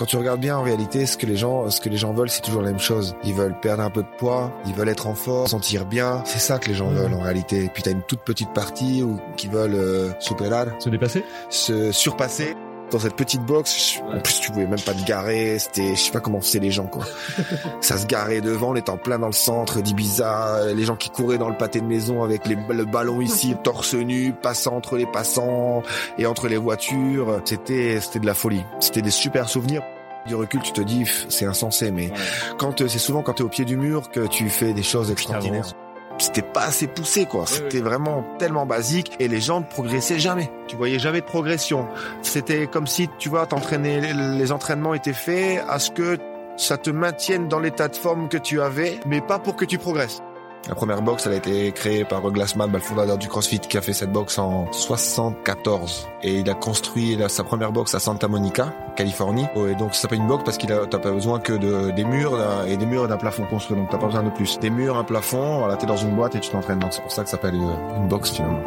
Quand tu regardes bien, en réalité, ce que les gens, ce que les gens veulent, c'est toujours la même chose. Ils veulent perdre un peu de poids, ils veulent être en forme, sentir bien. C'est ça que les gens veulent en réalité. Et puis t'as une toute petite partie où, qui veulent euh, superar, Se dépasser se surpasser. Dans cette petite box, en plus tu pouvais même pas te garer, c'était, je sais pas comment c'est les gens quoi. ça se garait devant, on était en plein dans le centre d'Ibiza, les gens qui couraient dans le pâté de maison avec les, le ballon ici, torse nu, passant entre les passants et entre les voitures. C'était, c'était de la folie. C'était des super souvenirs. Du recul, tu te dis, c'est insensé, mais quand euh, c'est souvent quand tu es au pied du mur que tu fais des choses extraordinaires. C'était pas assez poussé, quoi. C'était vraiment tellement basique et les gens ne progressaient jamais. Tu voyais jamais de progression. C'était comme si, tu vois, t'entraînais, les entraînements étaient faits à ce que ça te maintienne dans l'état de forme que tu avais, mais pas pour que tu progresses. La première box, elle a été créée par Glassman, le fondateur du CrossFit, qui a fait cette box en 74. Et il a construit sa première box à Santa Monica, Californie. Oh, Et donc ça s'appelle une box parce qu'il a, t'as pas besoin que de, des murs et des murs et d'un plafond construit. Donc t'as pas besoin de plus. Des murs, un plafond, voilà, t'es dans une boîte et tu t'entraînes. Donc c'est pour ça que ça s'appelle euh, une box finalement.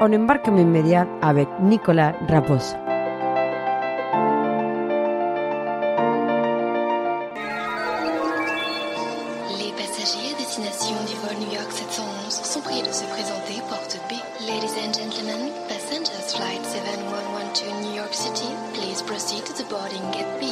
On embarque immédiat avec Nicolas Raposa. Flight 7112 New York City, please proceed to the boarding gate B.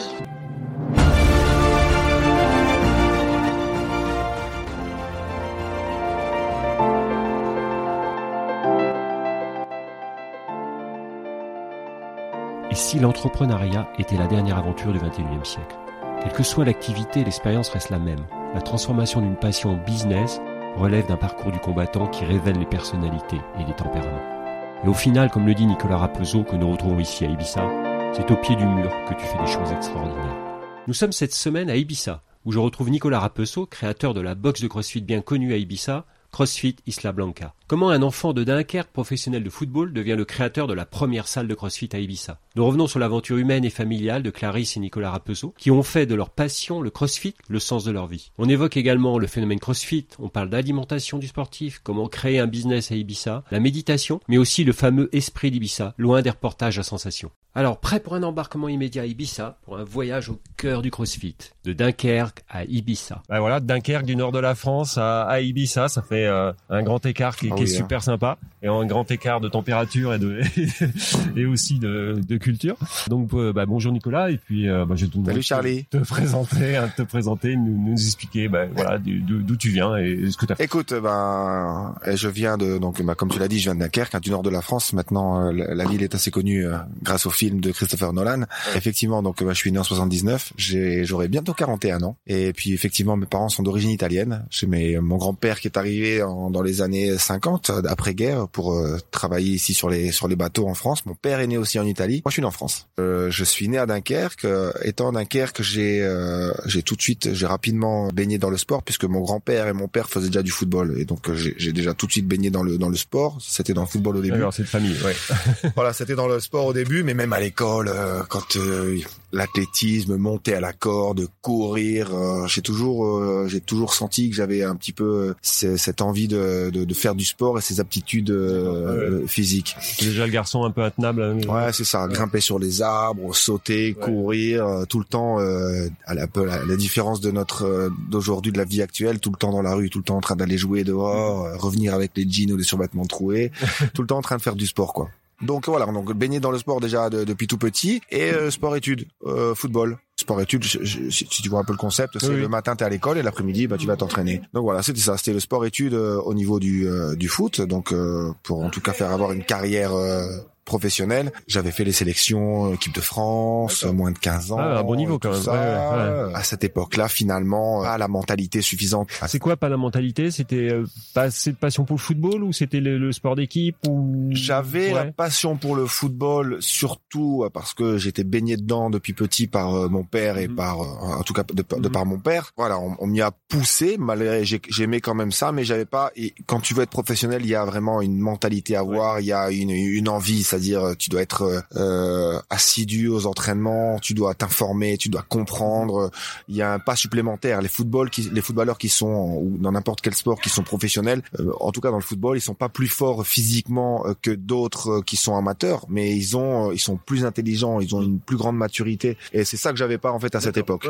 Et si l'entrepreneuriat était la dernière aventure du 21e siècle Quelle que soit l'activité, l'expérience reste la même. La transformation d'une passion en business relève d'un parcours du combattant qui révèle les personnalités et les tempéraments. Et au final, comme le dit Nicolas Rapezo, que nous retrouvons ici à Ibiza, c'est au pied du mur que tu fais des choses extraordinaires. Nous sommes cette semaine à Ibiza, où je retrouve Nicolas Rapezo, créateur de la boxe de CrossFit bien connue à Ibiza, CrossFit Isla Blanca. Comment un enfant de Dunkerque, professionnel de football, devient le créateur de la première salle de CrossFit à Ibiza? Nous revenons sur l'aventure humaine et familiale de Clarisse et Nicolas Rapezo, qui ont fait de leur passion, le CrossFit, le sens de leur vie. On évoque également le phénomène CrossFit, on parle d'alimentation du sportif, comment créer un business à Ibiza, la méditation, mais aussi le fameux esprit d'Ibiza, loin des reportages à sensation. Alors, prêt pour un embarquement immédiat à Ibiza, pour un voyage au cœur du CrossFit, de Dunkerque à Ibiza? Bah voilà, Dunkerque du nord de la France à, Ibiza, ça fait euh, un grand écart qui, qui est oui, hein. super sympa, et un grand écart de température et de et aussi de, de culture. Donc, euh, bah, bonjour Nicolas, et puis euh, bah, je vais te Salut Charlie. te présenter, hein, te présenter, nous, nous expliquer, bah, voilà, d'où tu viens et ce que tu as fait. Écoute, ben, je viens de donc, ben, comme tu l'as dit, je viens de Dunkerque, hein, du nord de la France. Maintenant, euh, la, la ville est assez connue euh, grâce au film de Christopher Nolan. Effectivement, donc, ben, je suis né en 79. J'ai, j'aurai bientôt 41 ans. Et puis, effectivement, mes parents sont d'origine italienne. J'ai mon grand-père qui est arrivé en- dans les années 50 euh, après-guerre pour euh, travailler ici sur les sur les bateaux en France. Mon père est né aussi en Italie. Moi, je suis né en France. Euh, je suis né à Dunkerque. Étant à Dunkerque, j'ai euh, j'ai tout de suite, j'ai rapidement baigné dans le sport puisque mon grand-père et mon père faisaient déjà du football et donc j'ai déjà tout de suite baigné dans le dans le sport. C'était dans le football au début. Alors, c'est de famille, ouais. voilà, c'était dans le sport au début, mais même à l'école, quand l'athlétisme, monter à la corde, courir, j'ai toujours j'ai toujours senti que j'avais un petit peu ce- cette envie de, de, de faire du sport et ces aptitudes euh, euh, physiques. C'est déjà le garçon un peu intenable. hein. Ouais, c'est ça. Grimper sur les arbres, sauter, courir, euh, tout le temps. Euh, à la, la, la différence de notre euh, d'aujourd'hui, de la vie actuelle, tout le temps dans la rue, tout le temps en train d'aller jouer dehors, revenir avec les jeans ou les survêtements troués, tout le temps en train de faire du sport, quoi. Donc voilà, donc baigner dans le sport déjà de- depuis tout petit et euh, sport-études, euh, football. Sport-études, je- je- si si tu vois un peu le concept, c'est Oui, le matin t'es à l'école et l'après-midi bah tu vas t'entraîner. Donc voilà, c'était ça, c'était le sport-études euh, au niveau du euh, du foot, donc euh, pour en tout cas faire avoir une carrière euh, professionnel, j'avais fait les sélections euh, équipe de France, euh, moins de 15 ans. Ah, un bon niveau quand même. Ouais, ouais, ouais. À cette époque-là, finalement, pas la mentalité suffisante. C'est quoi pas la mentalité? C'était euh, pas assez de passion pour le football ou c'était le, le sport d'équipe ou? J'avais la passion pour le football, surtout euh, parce que j'étais baigné dedans depuis petit par euh, mon père et Mhm. par, euh, en tout cas de, de Mhm. par mon père. Voilà, on, on m'y a poussé, malgré j'ai- j'aimais quand même ça, mais j'avais pas. et quand tu veux être professionnel, il y a vraiment une mentalité à avoir, il y a une, une envie, c'est-à-dire euh, tu dois être euh, euh, assidu aux entraînements, tu dois t'informer, tu dois comprendre. Il y a un pas supplémentaire. Les footballs, qui, les footballeurs qui sont ou dans n'importe quel sport qui sont professionnels, euh, en tout cas dans le football, ils sont pas plus forts physiquement euh, que d'autres qui sont amateurs, mais ils ont, ils sont plus intelligents, ils ont une plus grande maturité. Et c'est ça que j'avais pas en fait à cette époque.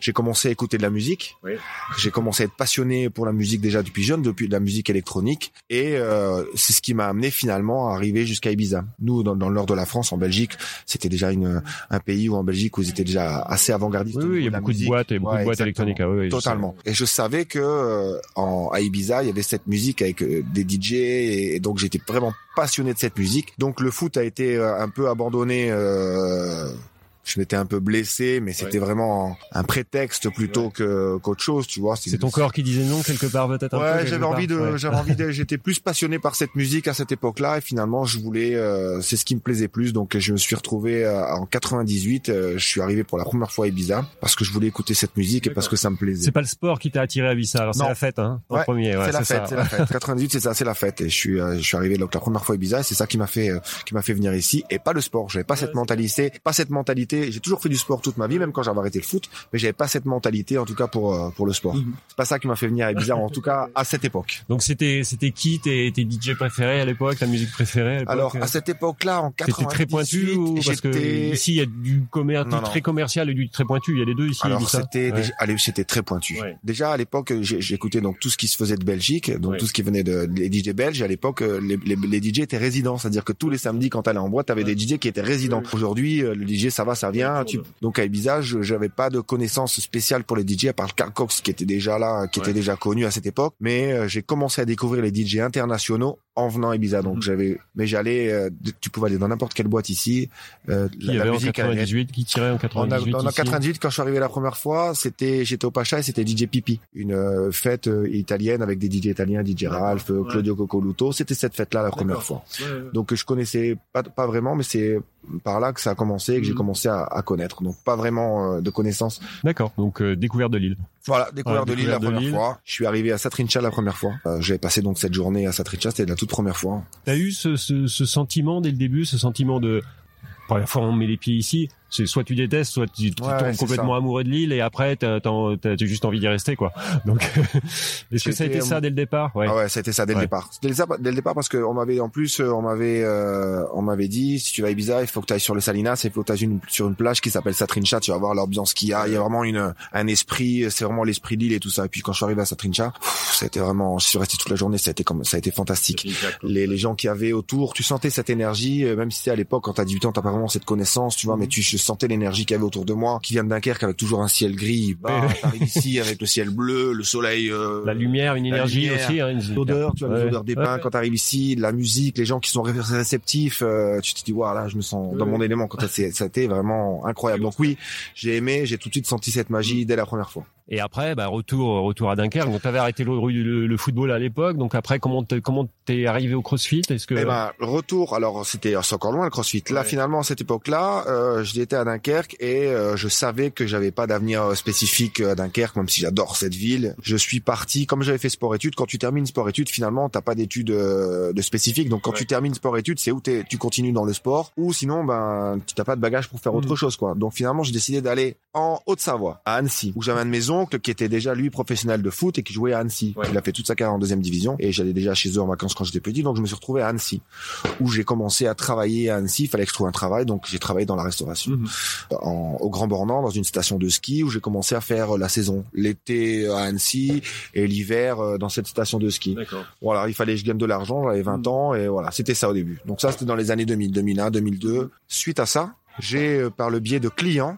J'ai commencé à écouter de la musique. Oui. J'ai commencé à être passionné pour la musique déjà depuis jeune, depuis de la musique électronique. Et euh, c'est ce qui m'a amené finalement à arriver jusqu'à Ibiza. Nous, dans, dans le nord de la France, en Belgique, c'était déjà une, un pays où en Belgique où ils étaient déjà assez avant-gardistes. Oui, il y a beaucoup de boîtes et beaucoup Ouais, de boîtes électroniques. ah oui, je Totalement. Et je savais que euh, en, à Ibiza, il y avait cette musique avec euh, des DJ et, et donc j'étais vraiment passionné de cette musique. Donc le foot a été euh, un peu abandonné. Euh, je m'étais un peu blessé, mais c'était vraiment un prétexte plutôt que qu'autre chose, tu vois. C'est ton corps qui disait non quelque part peut-être. un peu, Ouais, j'avais part envie de, Ouais. j'avais envie de, j'étais plus passionné par cette musique à cette époque-là et finalement je voulais, euh, c'est ce qui me plaisait plus. Donc je me suis retrouvé euh, en 98, euh, je suis arrivé pour la première fois à Ibiza parce que je voulais écouter cette musique et parce que ça me plaisait. C'est pas le sport qui t'a attiré à Ibiza, alors c'est la fête, hein, en Ouais, premier. Ouais, c'est la fête, c'est la fête. 98, c'est ça, c'est la fête. Et je suis, euh, je suis arrivé donc la première fois à Ibiza. et C'est ça qui m'a fait, euh, qui m'a fait venir ici. Et pas le sport. J'avais pas cette mentalité, pas cette mentalité. J'ai toujours fait du sport toute ma vie, même quand j'avais arrêté le foot. Mais j'avais pas cette mentalité, en tout cas pour euh, pour le sport. Mhm. C'est pas ça qui m'a fait venir à Ibiza, en tout cas à cette époque. Donc c'était c'était qui tes, tes DJ préférés à l'époque, ta musique préférée à Alors à cette époque-là, en 98, C'était très pointu ou parce que ici il y a du commerce, du très commercial et du très pointu. Il y a les deux ici. Alors c'était Ouais. allez, c'était très pointu. Ouais. Déjà à l'époque, j'écoutais donc tout ce qui se faisait de Belgique, donc Ouais. tout ce qui venait de les DJ belges. À l'époque, euh, les, les, les DJ étaient résidents, c'est-à-dire que tous les samedis quand t'allais en boîte, t'avais des DJ qui étaient résidents. Aujourd'hui, euh, le DJ ça va, ça vient. Tu... Donc à Ibiza, je- j'avais pas de connaissances spéciales pour les DJ à part Carl Cox qui était déjà là, qui Ouais. était déjà connu à cette époque. Mais euh, j'ai commencé à découvrir les DJ internationaux en venant à Ibiza. Donc Mhm. j'avais, mais j'allais, euh, tu pouvais aller dans n'importe quelle boîte ici. Euh, Qui y avait en 98, qui tirait en en, 98 en ici 98, quand je suis arrivé la première fois, c'était j'étais au Pacha et c'était DJ Pipi, une euh, fête euh, italienne avec des DJ italiens, DJ Ralph, euh, Ouais. Claudio Coccoluto. C'était cette fête-là la première fois. Donc je connaissais pas, pas vraiment, mais c'est par là que ça a commencé et que j'ai Mhm. commencé à, à connaître. Donc pas vraiment euh, de connaissances. D'accord. Donc euh, découverte de l'île. Voilà, découvert Ouais, de l'île la première fois. Je suis arrivé à Satrincha la première fois. Euh, J'avais passé donc cette journée à Satrincha, c'était la toute première fois. T'as eu ce, ce, ce sentiment dès le début, ce sentiment de première fois on met les pieds ici, c'est soit tu détestes, soit tu, tu Ouais, tombes complètement ça. amoureux de l'île et après t'as t'as- t'as juste envie d'y rester quoi. Donc est-ce que ça a été ça dès le départ? Ouais. Ah ouais, ça a été ça dès Ouais. le départ. Dès le, dès le départ parce que on m'avait en plus euh, on m'avait euh, on m'avait dit si tu vas à Ibiza, il faut que tu ailles sur le Salinas, il faut que tu ailles une, sur une plage qui s'appelle Satrincha, tu vas voir l'ambiance qu'il y a, il y a vraiment une un esprit, c'est vraiment l'esprit de l'île et tout ça. Et puis quand je suis arrivé à Satrincha, ça a été vraiment je suis resté toute la journée, ça a été comme ça a été fantastique. Les, les gens qui avaient autour, tu sentais cette énergie, euh, même si c'était à l'époque quand t'as 18 ans, t'as pas vraiment cette connaissance, tu vois, mais tu je sentais l'énergie qu'il y avait autour de moi, qui vient de Dunkerque avec toujours un ciel gris, bah, t'arrives ici avec le ciel bleu, le soleil, euh, La lumière, une énergie lumière, aussi. Hein, une- l'odeur, tu vois, Ouais. l'odeur des pins Ouais. quand t'arrives ici, la musique, les gens qui sont ré- réceptifs, euh, tu te dis, voilà, je me sens dans mon élément quand ça, ça a été vraiment incroyable. Donc oui, j'ai aimé, j'ai tout de suite senti cette magie dès la première fois. Et après, bah, retour, retour à Dunkerque. Donc, t'avais arrêté le, le, le football à l'époque. Donc après, comment t'es, comment t'es arrivé au CrossFit? Est-ce que Eh ben, retour. Alors, c'était c'est encore loin le CrossFit. Là, Ouais. finalement, à cette époque-là, euh, j'étais à Dunkerque et euh, je savais que j'avais pas d'avenir euh, spécifique à Dunkerque, même si j'adore cette ville. Je suis parti, comme j'avais fait sport-études. Quand tu termines sport-études, finalement, t'as pas d'études euh, de spécifiques. Donc, quand Ouais. tu termines sport-études, c'est où t'es- tu continues dans le sport, ou sinon, ben, tu t'as pas de bagage pour faire autre Mhm. chose, quoi. Donc, finalement, j'ai décidé d'aller en Haute-Savoie, à Annecy, où j'avais un de mes oncles qui était déjà lui professionnel de foot et qui jouait à Annecy. Ouais. Il a fait toute sa carrière en deuxième division et j'allais déjà chez eux en vacances quand j'étais petit, donc je me suis retrouvé à Annecy, où j'ai commencé à travailler à Annecy. Il fallait que je trouve un travail, donc j'ai travaillé dans la restauration, Mhm. en, au Grand Bornand, dans une station de ski où j'ai commencé à faire la saison, l'été à Annecy et l'hiver euh, dans cette station de ski. Voilà, il fallait que je gagne de l'argent, j'avais 20 Mhm. ans et voilà, c'était ça au début. Donc ça, c'était dans les années 2000, 2001, 2002. Suite à ça, j'ai euh, par le biais de clients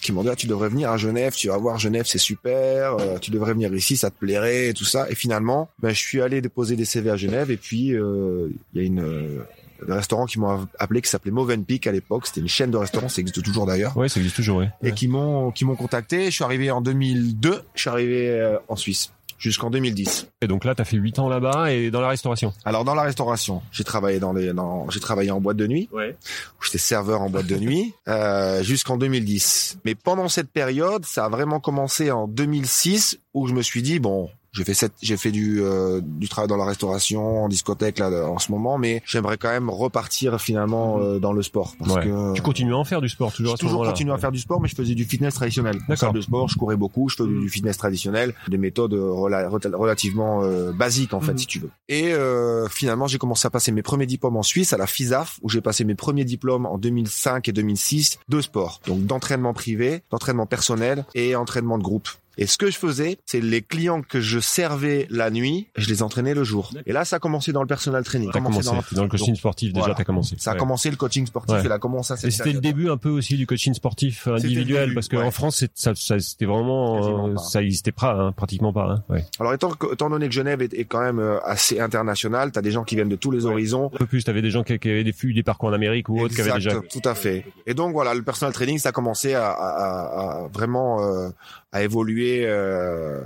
qui m'ont dit ah, tu devrais venir à Genève, tu vas voir Genève, c'est super, euh, tu devrais venir ici, ça te plairait et tout ça. Et finalement, ben je suis allé déposer des CV à Genève et puis euh, il y a une euh, des restaurants qui m'ont appelé qui s'appelait Movenpick à l'époque. C'était une chaîne de restaurants, ça existe toujours d'ailleurs. Ouais, ça existe toujours, ouais. Et qui m'ont qui m'ont contacté. Je suis arrivé en 2002. Je suis arrivé euh, en Suisse jusqu'en 2010. Et donc là, t'as fait huit ans là-bas et dans la restauration. Alors dans la restauration, j'ai travaillé dans les, dans, j'ai travaillé en boîte de nuit. Ouais. où J'étais serveur en boîte de nuit euh, jusqu'en 2010. Mais pendant cette période, ça a vraiment commencé en 2006 où je me suis dit bon. J'ai fait cette, j'ai fait du euh, du travail dans la restauration, en discothèque là en ce moment, mais j'aimerais quand même repartir finalement euh, dans le sport parce Ouais. que Tu continues à en faire du sport toujours j'ai à ce toujours continué à faire du sport, mais je faisais du fitness traditionnel. D'accord. de sport, je courais beaucoup, je faisais du fitness traditionnel, des méthodes euh, rela- rela- relativement euh, basiques en fait, Mhm. si tu veux. Et euh, finalement, j'ai commencé à passer mes premiers diplômes en Suisse, à la FISAF, où j'ai passé mes premiers diplômes en 2005 et 2006 de sport, donc d'entraînement privé, d'entraînement personnel et entraînement de groupe. Et ce que je faisais, c'est les clients que je servais la nuit, je les entraînais le jour. Et là, ça a commencé dans le personal training. T'as commencé dans- dans, le coaching sportif déjà, voilà. t'as commencé. Ça a Ouais. commencé le coaching sportif Ouais. et là commencé à Et c'était le début un peu aussi du coaching sportif individuel début, parce qu'en ouais. France ça, ça- c'était vraiment euh, ça existait pas hein, pratiquement pas hein. ouais. Alors étant, donné que Genève est, est quand même euh, assez international, t'as des gens qui viennent de tous les horizons. un peu plus t'avais des gens qui, qui avaient des, eu des parcours en Amérique ou autres qui avaient déjà tout à fait. Et donc voilà, le personal training, ça a commencé à, à- à- à vraiment euh, à évoluer euh,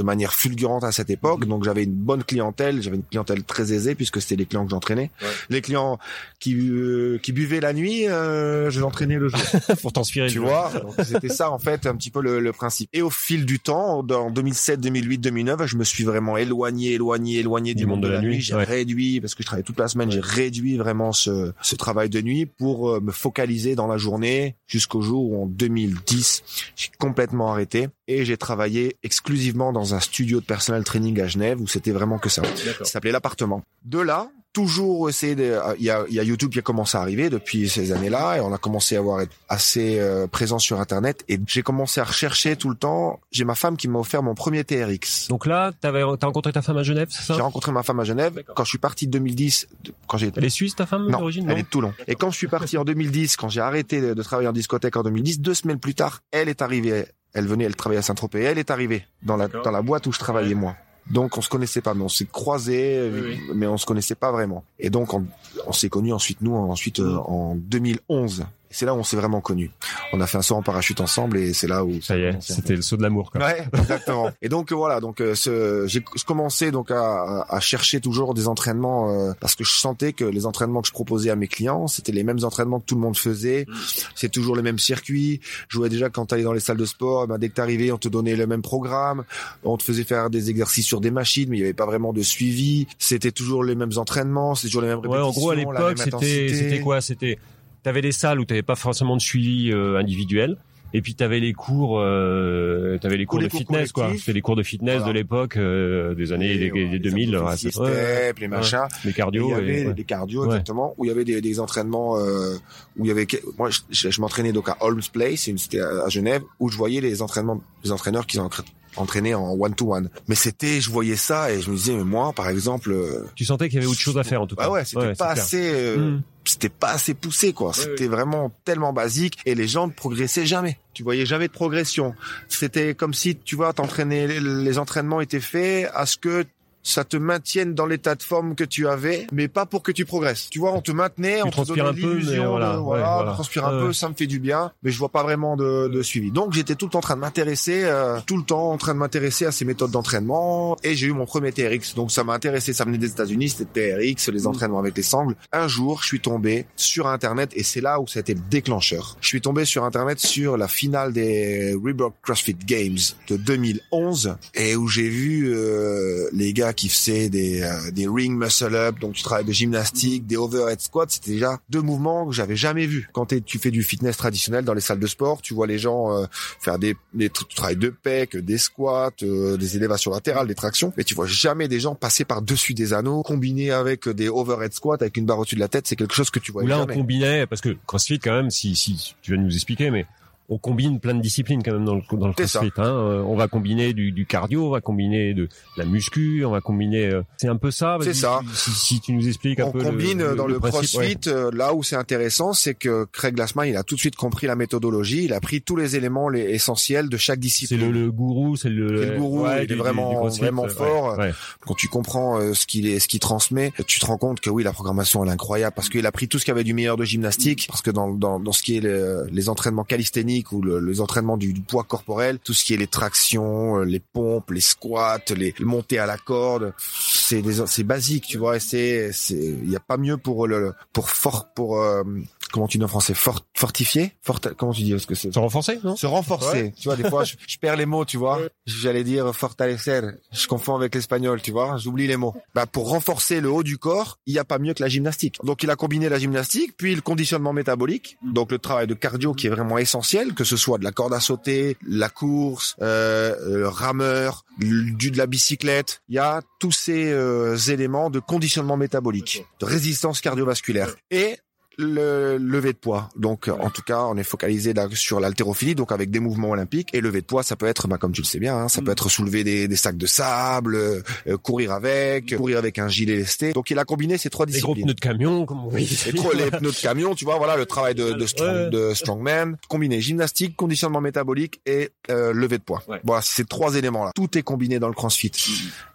de manière fulgurante à cette époque. Donc j'avais une bonne clientèle, j'avais une clientèle très aisée puisque c'était les clients que j'entraînais. Les clients qui euh, qui buvaient la nuit, euh, je les entraînais le jour. pour t'inspirer tu vois c'était ça en fait un petit peu le, le principe et au fil du temps dans 2007 2008 2009 je me suis vraiment éloigné éloigné éloigné du, monde de la, nuit, j'ai ouais. réduit parce que je travaillais toute la semaine j'ai réduit vraiment ce, ce travail de nuit pour euh, me focaliser dans la journée jusqu'au jour où en 2010 j'ai complètement arrêté et j'ai travaillé exclusivement dans un studio de personnel training à Genève où c'était vraiment que ça ça s'appelait l'appartement. De là, toujours essayer de, euh, il y a, y a YouTube qui a commencé à arriver depuis ces années-là et on a commencé à avoir être assez euh, présent sur Internet et j'ai commencé à rechercher tout le temps. J'ai ma femme qui m'a offert mon premier TRX. donc là t'avais t'as rencontré ta femme à Genève c'est ça? J'ai rencontré ma femme à Genève quand je suis parti de 2010, de- quand j'ai elle est suisse ta femme d'origine? elle est de Toulon. Et quand je suis parti en 2010, quand j'ai arrêté de, de travailler en discothèque en 2010, deux semaines plus tard, elle est arrivée. Elle venait, elle travaillait à Saint-Tropez. Elle est arrivée dans la dans la boîte où je travaillais moi. Donc on se connaissait pas, mais on s'est croisés, Oui, mais on se connaissait pas vraiment. Et donc on, on s'est connus ensuite nous ensuite euh, en 2011. C'est là où on s'est vraiment connus. On a fait un saut en parachute ensemble et c'est là où ça y est c'était le saut de l'amour quoi Ouais, exactement. et donc euh, voilà, donc euh, ce, j'ai je commençais donc à, à chercher toujours des entraînements euh, parce que je sentais que les entraînements que je proposais à mes clients, c'était les mêmes entraînements que tout le monde faisait. C'est toujours les mêmes circuits. Je voyais déjà quand tu allais dans les salles de sport, ben, dès que t'arrivais, on te donnait le même programme, on te faisait faire des exercices sur des machines, mais il y avait pas vraiment de suivi. C'était toujours les mêmes entraînements, c'était toujours les mêmes ouais répétitions. en gros à l'époque c'était c'était quoi? C'était t'avais des salles où t'avais pas forcément de suivi euh, individuel et puis t'avais les cours euh, t'avais les cours les de cours fitness quoi c'était les cours de fitness Voilà. de l'époque euh, des années des, ouais, des les 2000 ouais, amplifiés, c'est- ouais, ouais. steps, les machins. les Et cardio il y avait et- ouais. des cardio exactement où il y avait des, des entraînements euh, où il y avait moi je, je- je m'entraînais donc à Holmes Place c'était à Genève où je voyais les entraînements les entraîneurs qui s'entra- entraînaient en one to one mais c'était je voyais ça et je me disais mais moi par exemple euh, tu sentais qu'il y avait autre chose à faire en tout cas bah ouais c'était pas assez euh, Mm. C'était pas assez poussé quoi. C'était vraiment tellement basique et les gens ne progressaient jamais. Tu voyais jamais de progression. C'était comme si tu vois t'entraînais les, les entraînements étaient faits à ce que ça te maintienne dans l'état de forme que tu avais, mais pas pour que tu progresses. Tu vois, on te maintenait, Tu on te donnait un peu, mais l'illusion voilà, de, ouais, voilà, voilà. transpire un peu, ça me fait du bien, mais je vois pas vraiment de, de suivi. Donc j'étais tout le temps en train de m'intéresser, euh, tout le temps en train de m'intéresser à ces méthodes d'entraînement, et j'ai eu mon premier TRX. Donc ça m'a intéressé, ça venait des États-Unis, c'était TRX, les entraînements avec les sangles. Un jour, je suis tombé sur Internet, et c'est là où ça a été le déclencheur. Je suis tombé sur Internet sur la finale des Reebok CrossFit Games de 2011, et où j'ai vu euh, les gars qui faisaient des, euh, des ring muscle up, donc tu travailles de gymnastique, des overhead squats, c'était déjà deux mouvements que j'avais jamais vus. Quand tu fais du fitness traditionnel dans les salles de sport, tu vois les gens euh, faire des, des tu travailles de pec, des squats, euh, des élévations latérales, des tractions, mais tu vois jamais des gens passer par dessus des anneaux, combinés avec des overhead squats avec une barre au-dessus de la tête, c'est quelque chose que tu vois Où là on combinait parce que CrossFit quand même si si tu viens de nous expliquer mais on combine plein de disciplines quand même dans le dans le C'est. CrossFit. Hein. Euh, On va combiner du, du cardio, on va combiner de, de la muscu, on va combiner. euh, c'est un peu ça. C'est ça. Si, si tu nous expliques un on peu. le- combine le, dans le, principe, ouais. CrossFit euh, là où c'est intéressant, c'est que Craig Glassman, il a tout de suite compris la méthodologie, il a pris tous les éléments les, essentiels de chaque C'est discipline. le, le gourou, c'est le, C'est le gourou, ouais, il est du- vraiment- CrossFit, vraiment fort. ouais. Quand tu comprends euh, ce qu'il est, ce qu'il transmet, tu te rends compte que oui, la programmation elle est incroyable parce qu'il a pris tout ce qu'il y avait du meilleur de gymnastique, parce que dans dans, dans ce qui est le- les entraînements calisthéniques ou le- les entraînements du, poids corporel, tout ce qui est les tractions, euh, les pompes, les squats, les montées à la corde, c'est basique, tu vois, c'est c'est il y a pas mieux pour le pour fort pour euh, comment tu dis en français fort fortifier, fort comment tu dis parce que c'est Se renforcer, non? Se renforcer. Tu vois, des fois, je, je perds les mots, tu vois. J'allais dire fortalecer. Je confonds avec l'espagnol, tu vois. J'oublie les mots. Bah, pour renforcer le haut du corps, il n'y a pas mieux que la gymnastique. Donc, il a combiné la gymnastique, puis le conditionnement métabolique. Donc, le travail de cardio qui est vraiment essentiel, que ce soit de la corde à sauter, la course, euh, le rameur, du de la bicyclette. Il y a tous ces euh, éléments de conditionnement métabolique, de résistance cardiovasculaire. Et le lever de poids. Donc, euh, en tout cas, on est focalisé là sur l'haltérophilie, donc avec des mouvements olympiques. Et lever de poids, ça peut être, bah, comme tu le sais bien, hein, ça peut être soulever des, des sacs de sable, euh, euh, courir avec, courir avec un gilet lesté. Donc, il a combiné ces trois Les gros disciplines. pneus de camion, comme on dit. Les, trop- les pneus de camion, tu vois, voilà le travail de, de, strong, Ouais. de strongman, combiné gymnastique, conditionnement métabolique et euh, lever de poids. Ouais. Voilà, ces trois éléments-là. Tout est combiné dans le CrossFit.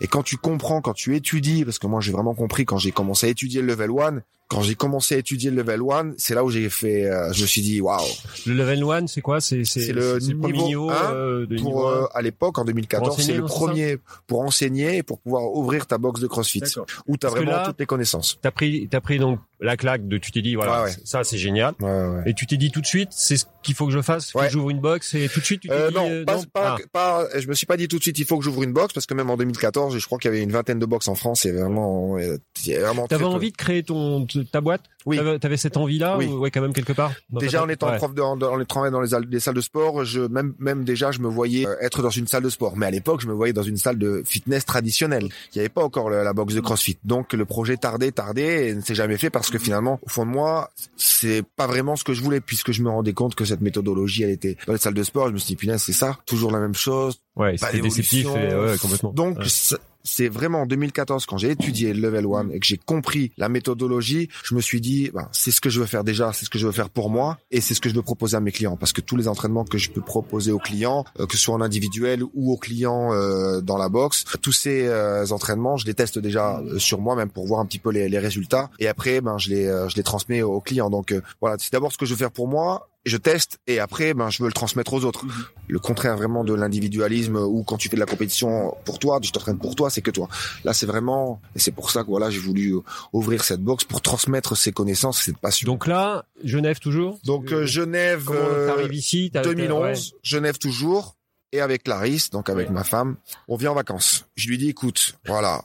Et quand tu comprends, quand tu étudies, parce que moi j'ai vraiment compris quand j'ai commencé à étudier le level 1, quand j'ai commencé à étudier le level 1, c'est là où j'ai fait, euh, je me suis dit, waouh, Le level 1, c'est quoi? C'est le niveau niveau un euh, de niveau pour un. euh, à l'époque en 2014, Pour c'est le non, premier pour enseigner et pour pouvoir ouvrir ta box de CrossFit où tu as Parce vraiment là- toutes les connaissances. T'as pris, t'as pris donc la claque de, tu t'es dit voilà, ouais. ça c'est génial. Ouais, ouais. Et tu t'es dit tout de suite, c'est ce qu'il faut que je fasse, que j'ouvre une box et tout de suite tu t'es Euh, dit non, pas, pas, Ah. pas- je me suis pas dit tout de suite il faut que j'ouvre une box parce que même en 2014, je crois qu'il y avait une vingtaine de box en France, c'est vraiment, vraiment T'avais envie de créer ton ta boîte Oui. T'avais, t'avais cette envie-là Oui. ou- Ouais, quand même quelque part. dans ta Déjà en tête étant Ouais. prof de, en, en travaillant dans les, al- les salles de sport, je même même déjà je me voyais euh, être dans une salle de sport. Mais à l'époque, je me voyais dans une salle de fitness traditionnelle. Il n'y avait pas encore le- la box de CrossFit. Donc le projet tardait, tardait et ne s'est jamais fait parce que finalement, au fond de moi, c'est pas vraiment ce que je voulais puisque je me rendais compte que cette méthodologie, elle était dans les salles de sport. Je me suis dit, punaise, c'est ça, toujours la même chose, Ouais, pas c'était déceptif et ouais, complètement. Donc, Ouais. C'est vraiment en 2014 quand j'ai étudié le level 1 et que j'ai compris la méthodologie, je me suis dit, ben, c'est ce que je veux faire déjà, c'est ce que je veux faire pour moi et c'est ce que je veux proposer à mes clients parce que tous les entraînements que je peux proposer aux clients, euh, que ce soit en individuel ou aux clients euh, dans la box, tous ces euh, entraînements, je les teste déjà euh, sur moi même pour voir un petit peu les, les résultats et après, ben, je les, euh, je les transmets aux clients. Donc voilà, c'est d'abord ce que je veux faire pour moi je teste et après ben je veux le transmettre aux autres. Le contraire vraiment de l'individualisme où quand tu fais de la compétition pour toi, je t'entraîne pour toi, c'est que toi. Là c'est vraiment et c'est pour ça que voilà, j'ai voulu euh, ouvrir cette box pour transmettre ces connaissances, cette passion. Donc là, Genève toujours? Donc euh, Genève Comment euh, t'arrives ici? T'as- t'as- 2011, ouais. Genève toujours et avec Clarisse, donc avec Ouais. ma femme, on vient en vacances. Je lui dis écoute, voilà,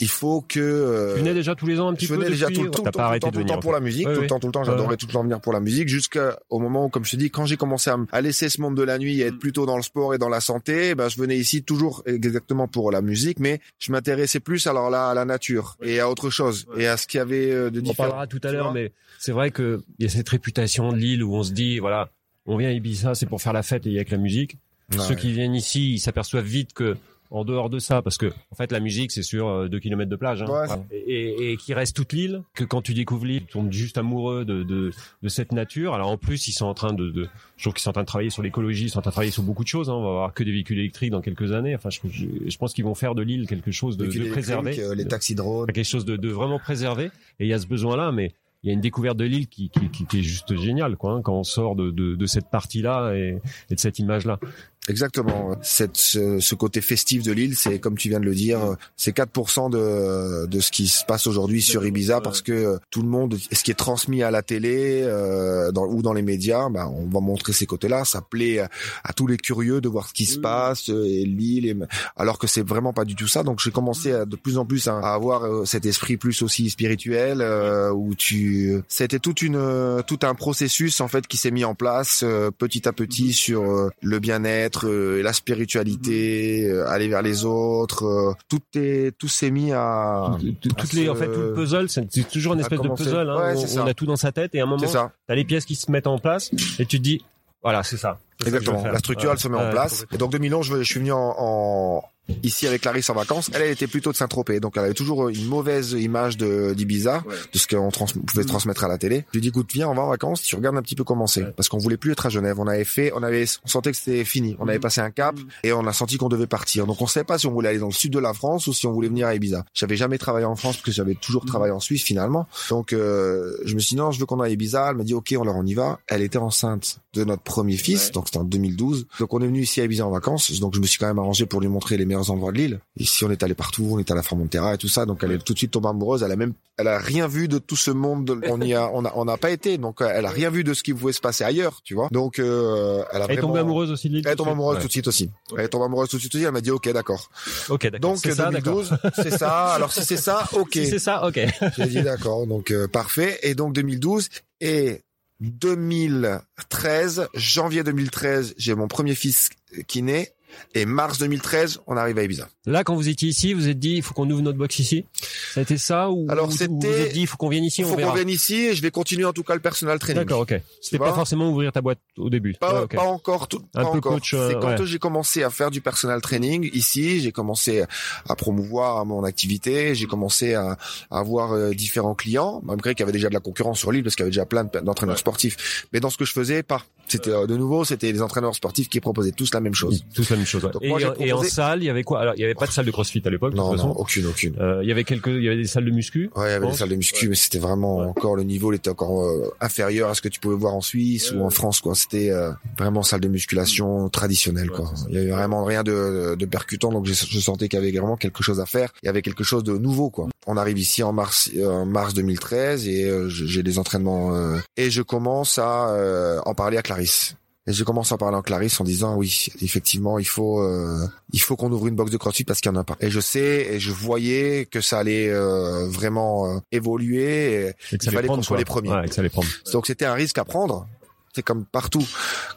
il faut que euh, Tu venais déjà tous les ans un petit je peu venais déjà depuis tout le temps, T'as tout, pas le temps, de tout le venir. temps pour la musique, Ouais, tout ouais. le temps, tout le temps. Ouais. J'adorais tout le temps venir pour la musique, jusqu'au moment où, comme je te dis, quand j'ai commencé à, laisser ce monde de la nuit et être plutôt dans le sport et dans la santé, ben je venais ici toujours exactement pour la musique, mais je m'intéressais plus alors là à la nature et à autre chose et à ce qu'il y avait euh, de On en différent. parlera tout à l'heure, mais c'est vrai que il y a cette réputation de l'île où on se dit voilà, on vient à Ibiza, c'est pour faire la fête et y a que la musique. Ouais. Ceux qui viennent ici, ils s'aperçoivent vite que en dehors de ça, parce que en fait la musique c'est sur euh, deux kilomètres de plage, hein, Ouais. et, et, et qui reste toute l'île, que quand tu découvres l'île, tu tombes juste amoureux de, de, de cette nature. Alors en plus ils sont en train de, de je trouve qu'ils sont en train de travailler sur l'écologie, ils sont en train de travailler sur beaucoup de choses. Hein. On va avoir que des véhicules électriques dans quelques années. Enfin je, je, pense qu'ils vont faire de l'île quelque chose de, de préservé, euh, les taxis drones. quelque chose de, vraiment préservé. Et il y a ce besoin-là, mais il y a une découverte de l'île qui, qui, qui, qui est juste géniale, quoi, hein, quand on sort de, de, de cette partie-là et, et de cette image-là. Exactement. Cette, ce, ce côté festif de l'île, c'est comme tu viens de le dire, c'est 4% de, de ce qui se passe aujourd'hui sur Ibiza parce que euh, tout le monde, ce qui est transmis à la télé euh, dans, ou dans les médias, bah, on va montrer ces côtés-là. Ça plaît à, à tous les curieux de voir ce qui se passe euh, et l'île, et- alors que c'est vraiment pas du tout ça. Donc j'ai commencé à, de plus en plus à, à avoir euh, cet esprit plus aussi spirituel euh, où tu, c'était toute une, tout un processus en fait qui s'est mis en place euh, petit à petit sur euh, le bien-être euh, la spiritualité, euh, aller vers les autres. euh, tout est, tout s'est mis à. Tout- Toutes les, en fait, tout le puzzle, c'est toujours une espèce de puzzle. Hein, Ouais, on, a tout dans sa tête et à un moment, t'as les pièces qui se mettent en place et tu te dis, voilà, c'est ça. Exactement. La structure, elle se met en place. Et donc 2011, je, je suis venu en, en- ici avec Clarisse en vacances. Elle, elle était plutôt de Saint-Tropez, donc elle avait toujours une mauvaise image de d'Ibiza, de ce qu'on trans- pouvait transmettre à la télé. Je lui ai dit, écoute, viens, on va en vacances, tu regardes un petit peu comment c'est, parce qu'on voulait plus être à Genève. On avait fait, on avait, on sentait que c'était fini. On avait passé un cap et on a senti qu'on devait partir. Donc on savait pas si on voulait aller dans le sud de la France ou si on voulait venir à Ibiza. J'avais jamais travaillé en France parce que j'avais toujours travaillé en Suisse finalement. Donc euh, je me suis dit non, je veux qu'on aille à Ibiza. Elle m'a dit ok, alors on y va. Elle était enceinte de notre premier fils, donc c'était en 2012. Donc on est venu ici à Ibiza en vacances. Donc je me suis quand même arrangé pour lui montrer les meilleurs endroits de l'île. Ici on est allé partout, on est à Formentera et tout ça. Donc elle est tout de suite tombée amoureuse. Elle a même, elle a rien vu de tout ce monde. On y a, on a, on n'a pas été. Donc euh, elle a rien vu de ce qui pouvait se passer ailleurs, tu vois. Donc euh, elle a Elle est tombée amoureuse aussi de l'île. Elle est tombée amoureuse Ouais. tout de suite aussi. Elle est tombée amoureuse tout de suite aussi. Elle m'a dit ok d'accord. Ok, d'accord. Donc C'est ça, d'accord. 2012, c'est ça. Alors si c'est ça, ok. Si c'est ça, ok. J'ai dit d'accord, donc euh, parfait. Et donc 2012 et 2013, janvier 2013, j'ai mon premier fils qui naît. Et mars 2013, on arrive à Ibiza. Là, quand vous étiez ici, vous êtes dit, il faut qu'on ouvre notre box ici. Ça a été ça ou Alors, c'était- vous êtes dit, il faut qu'on vienne ici, Il faut qu'on vienne ici et je vais continuer en tout cas le personal training. D'accord, ok. C'était vois pas forcément ouvrir ta boîte au début. Pas, pas encore tout, Un pas peu encore. coach, euh, C'est quand ouais. j'ai commencé à faire du personal training ici, j'ai commencé à promouvoir mon activité, j'ai commencé à, à avoir euh, différents clients, malgré qu'il y avait déjà de la concurrence sur l'île parce qu'il y avait déjà plein de- d'entraîneurs sportifs. Mais dans ce que je faisais, pas. C'était euh, de nouveau, c'était les entraîneurs sportifs qui proposaient tous la même chose. Tous la même chose. ouais. Donc Et, moi, j'ai et en salle, il y avait quoi? Alors, il y avait pas de salle de CrossFit à l'époque. de Non, toute non, façon. aucune, aucune. Euh, il y avait quelques, il y avait des salles de muscu. Ouais, il y avait des salles de muscu, mais c'était vraiment encore le niveau, il était encore euh, inférieur à ce que tu pouvais voir en Suisse ou en France, quoi. C'était euh, vraiment salle de musculation traditionnelle, quoi. Il y avait vraiment rien de, de percutant, donc je, je sentais qu'il y avait vraiment quelque chose à faire. Il y avait quelque chose de nouveau, quoi. On arrive ici en mars, euh, en mars 2013 et euh, j'ai des entraînements euh, et je commence à euh, en parler à Clarisse. Et je commence à parler en Clarisse en disant oui, effectivement, il faut euh, il faut qu'on ouvre une box de CrossFit parce qu'il y en a pas. Et je sais et je voyais que ça allait euh, vraiment euh, évoluer. Et Et que il ça allait fallait qu'on prendre, soit les premiers. Ouais, que ça allait prendre. Donc c'était un risque à prendre. C'est comme partout.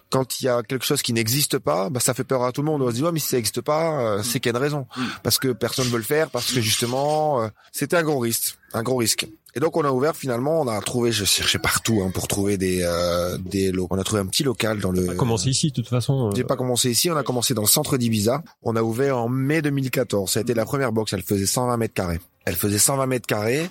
Quand il y a quelque chose qui n'existe pas, bah, ça fait peur à tout le monde. On se dit, ouais, mais si ça n'existe pas, euh, c'est qu'il y a une raison. Parce que personne veut le faire, parce que justement, euh, c'était un gros risque. Un gros risque. Et donc on a ouvert finalement, on a trouvé, je cherchais partout hein, pour trouver des euh, des locaux. On a trouvé un petit local dans le. On a commencé ici, de toute façon. euh, J'ai pas commencé ici, on a commencé dans le centre d'Ibiza. On a ouvert en mai 2014. Ça a été la première box. Elle faisait 120 mètres carrés. Elle faisait 120 mètres carrés.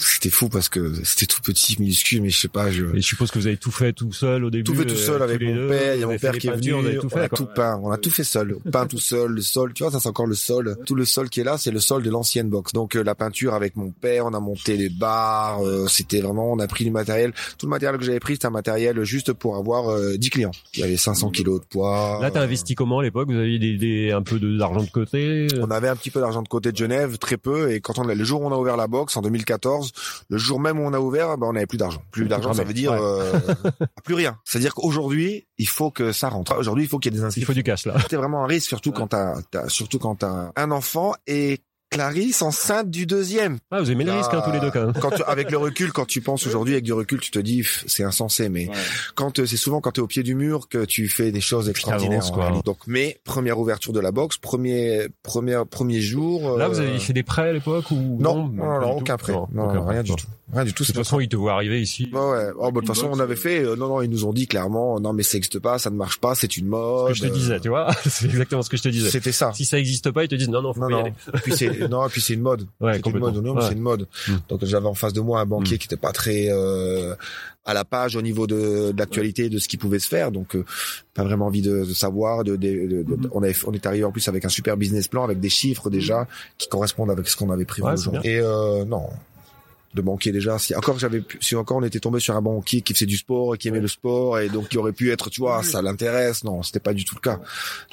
C'était fou parce que c'était tout petit, minuscule, mais je sais pas, je Et je suppose que vous avez tout fait tout seul au début. tout fait tout euh, seul avec mon deux. père. Il y a mon père qui est venu. Vous avez tout on fait. a quoi. tout peint. On a tout fait seul. Peint tout seul. Le sol, tu vois, ça c'est encore le sol. Tout le sol qui est là, c'est le sol de l'ancienne box. Donc euh, la peinture avec mon père, on a monté les barres. euh, c'était vraiment, on a pris du matériel. Tout le matériel que j'avais pris, c'était un matériel juste pour avoir euh, 10 clients. Il y avait 500 kilos de poids. Là, t'as Euh, investi comment à l'époque? Vous aviez des, des- un peu de- d'argent de côté? Euh, On avait un petit peu d'argent de côté de Genève, très peu, et quand on a, le jour où on a ouvert la box en 2014, le jour même où on a ouvert, ben on n'avait plus d'argent. Plus d'argent, ça veut dire Ouais. euh, plus rien. C'est-à-dire qu'aujourd'hui, il faut que ça rentre. Aujourd'hui, il faut qu'il y ait des Il inscriptions. faut du cash là. C'était vraiment un risque, surtout quand t'as, t'as- surtout quand t'as un enfant et Clarisse enceinte du deuxième. Ah, vous aimez le risque hein, tous les deux quand même. Quand tu- avec le recul, quand tu penses aujourd'hui avec du recul, tu te dis c'est insensé, mais quand euh, c'est souvent quand tu es au pied du mur que tu fais des choses extraordinaires. quoi. Donc, mais première ouverture de la box, premier premier premier jour. Là, euh, vous avez fait des prêts à l'époque ou non, non, non, aucun prêt, Non, rien du tout, rien du tout. De toute façon, ils te voient arriver ici. Ouais, ouais. Oh, bah, de toute façon, on avait fait, euh, non, non, ils nous ont dit clairement, non, mais ça n'existe pas, ça ne marche pas, c'est une Ce mode. que je te disais, tu vois C'est exactement ce que je te disais. C'était ça. Si ça existe pas, ils te disent non, non, faut Non, pas y non. aller. Et puis non, et puis c'est une mode. Ouais, c'est une mode. Non, mais Ouais. c'est une mode. Mm. Donc j'avais en face de moi un banquier Mm. qui était pas très euh, à la page au niveau de, de l'actualité de ce qui pouvait se faire. Donc euh, pas vraiment envie de, de savoir. De, de- de- de- Mm. on, avait, on est arrivé en plus avec un super business plan avec des chiffres déjà qui correspondent avec ce qu'on avait prévu Ouais. Et euh, non. De banquier déjà, si encore j'avais, si encore on était tombé sur un banquier qui faisait du sport et qui aimait le sport et donc qui aurait pu être, tu vois, ça l'intéresse. Non, c'était pas du tout le cas.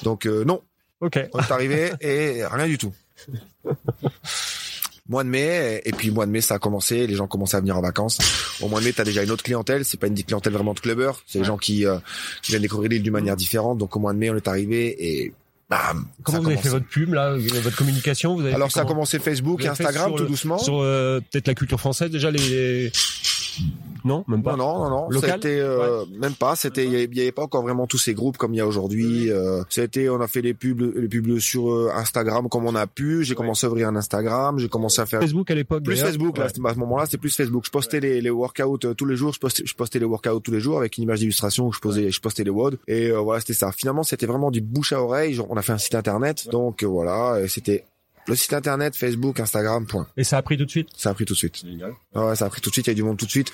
Donc euh, non, Ok. on est arrivé et rien du tout. Mois de mai, et puis mois de mai, ça a commencé, les gens commençaient à venir en vacances. Au mois de mai, t'as déjà une autre clientèle, c'est pas une clientèle vraiment de clubbers, c'est les gens qui, euh, qui viennent découvrir l'île d'une manière différente. Donc au mois de mai, on est arrivé et bam. Comment vous avez fait votre pub là, votre communication Vous avez Alors ça a commencé Facebook, fait Instagram, sur tout le- doucement. Sur euh, peut-être la culture française déjà les. Non, même pas. Non, non, non, non. C'était euh, même pas. C'était, il y, avait- il y avait pas encore vraiment tous ces groupes comme il y a aujourd'hui. Euh, c'était, on a fait les pubs, les pubs sur euh, Instagram comme on a pu. J'ai commencé à ouvrir un Instagram. J'ai commencé à faire Facebook à l'époque. plus. Facebook. Là, Ouais. à ce moment-là, c'était plus Facebook. Je postais les, les workouts euh, tous les jours. Je postais, je postais les workouts tous les jours avec une image d'illustration où je posais, je postais les WOD. Et euh, voilà, c'était ça. Finalement, c'était vraiment du bouche à oreille. On a fait un site internet. Donc euh, voilà, c'était le site internet, Facebook, Instagram. Point. Et ça a pris tout de suite? Ça a pris tout de suite. Ah Ouais, ça a pris tout de suite, il y a du monde tout de suite.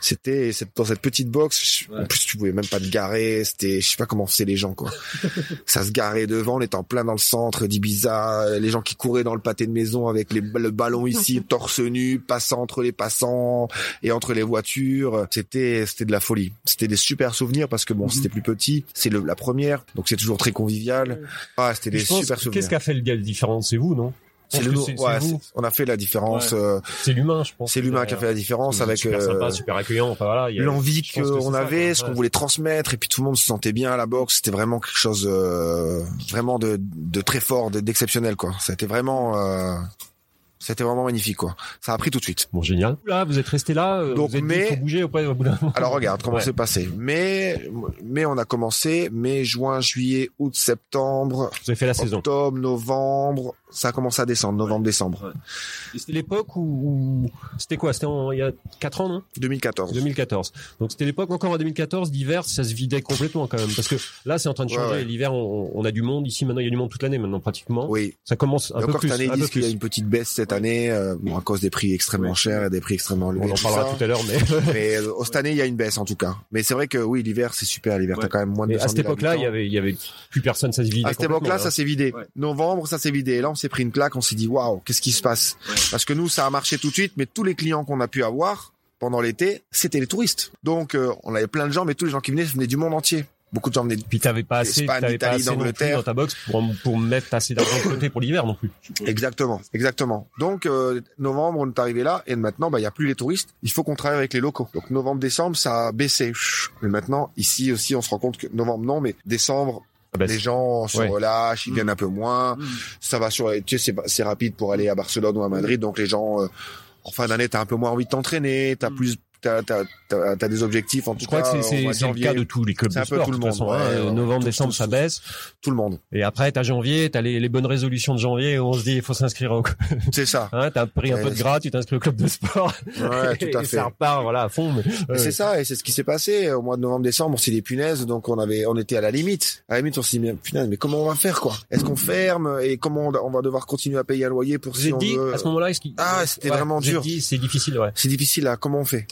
C'était c'est- dans cette petite box, en plus tu pouvais même pas te garer, c'était je sais pas comment faisaient les gens quoi. ça se garait devant, on était en plein dans le centre d'Ibiza, les gens qui couraient dans le pâté de maison avec les, le ballon ici, torse nu, passant entre les passants et entre les voitures, c'était c'était de la folie. C'était des super souvenirs parce que bon, c'était plus petit, c'est la première, donc c'est toujours très convivial. Ah, c'était des super souvenirs. Qu'est-ce qui a fait le gars différent C'est vous, non? C'est ouais, on a fait la différence, euh, C'est l'humain, je pense. c'est l'humain qui a fait la différence avec super euh, sympa, super accueillant. Enfin voilà. l'envie qu'on avait, ce qu'on Ouais. voulait transmettre, et puis tout le monde se sentait bien à la boxe. C'était vraiment quelque chose euh, vraiment de, de très fort, de- d'exceptionnel quoi. C'était vraiment, euh, c'était vraiment magnifique quoi. Ça a pris tout de suite. Bon, génial. Là, vous êtes resté là. euh, Donc, vous êtes dit, faut bouger au bout moment. Alors regarde comment Ouais. c'est passé. Mais, mais on a commencé mai, juin, juillet, août, septembre, Vous avez fait la saison. octobre, novembre. Ça a commencé à descendre, novembre, décembre. Et C'était l'époque où, où- c'était quoi? C'était il y a 4 ans, non? 2014. 2014. Donc c'était l'époque encore en 2014 l'hiver, ça se vidait complètement quand même parce que là c'est en train de changer. ouais. L'hiver on, on a du monde ici maintenant, il y a du monde toute l'année maintenant pratiquement. Oui. Ça commence un Et peu encore plus. cette année, ils disent qu'il y a une petite baisse cette année, euh, bon, à cause des prix extrêmement chers et des prix extrêmement élevés. On en parlera tout à l'heure, mais, Mais euh, cette année, il y a une baisse en tout cas. Mais c'est vrai que oui, l'hiver, c'est super. L'hiver, t'as quand même moins de mais 200 à cette 000 époque-là, il y avait, il y avait plus personne, ça se vidait. À cette époque-là, ça s'est vidé. Novembre, ça s'est vidé. Et là, on s'est pris une claque. On s'est dit, waouh, qu'est-ce qui se passe? Parce que nous, ça a marché tout de suite. Mais tous les clients qu'on a pu avoir pendant l'été, c'était les touristes. Donc, euh, on avait plein de gens, mais tous les gens qui venaient venaient du monde entier. Beaucoup de gens venaient. Puis t'avais pas assez, t'avais pas assez non plus dans ta box pour, pour mettre assez d'argent de côté pour l'hiver non plus. Exactement, exactement. Donc euh, novembre, on est arrivé là, et maintenant, bah, il y a plus les touristes. Il faut qu'on travaille avec les locaux. Donc novembre, décembre, ça a baissé. Mais maintenant, ici aussi, on se rend compte que novembre, non, mais décembre, Ah bah, les gens se Ouais. relâchent, ils viennent un peu moins. Ça va sur, tu sais, c'est, c'est rapide pour aller à Barcelone ou à Madrid, donc les gens, euh, en fin d'année, t'as un peu moins envie de t'entraîner, t'as plus, t'as, des objectifs en tout je crois cas. que c'est, c'est, c'est le cas de tous les clubs C'est de un peu sport. tout de le toute façon, monde, hein. ouais, Euh, ouais. novembre, Tout- décembre, tout- ça baisse. Tout le monde. Et après, t'as janvier, t'as les, les bonnes résolutions de janvier où on se dit, il faut s'inscrire au, C'est ça. hein, t'as pris un Ouais, peu de c'est- gras, tu t'inscris au club de sport. Ouais, tout à et fait. ça repart, voilà, à fond. C'est ça, et c'est ce qui s'est passé au mois de novembre-décembre. On s'est des punaises, donc on avait, on était à la limite. À la limite, on s'est dit, punaise, mais comment on va faire quoi? Est-ce qu'on ferme? Et comment on, va devoir continuer à payer un loyer pour si on dit, veut à ce moment-là, est-ce qu'il... Ah, c'était vraiment dur. dit, c'est difficile, ouais. C'est difficile là. Comment on fait?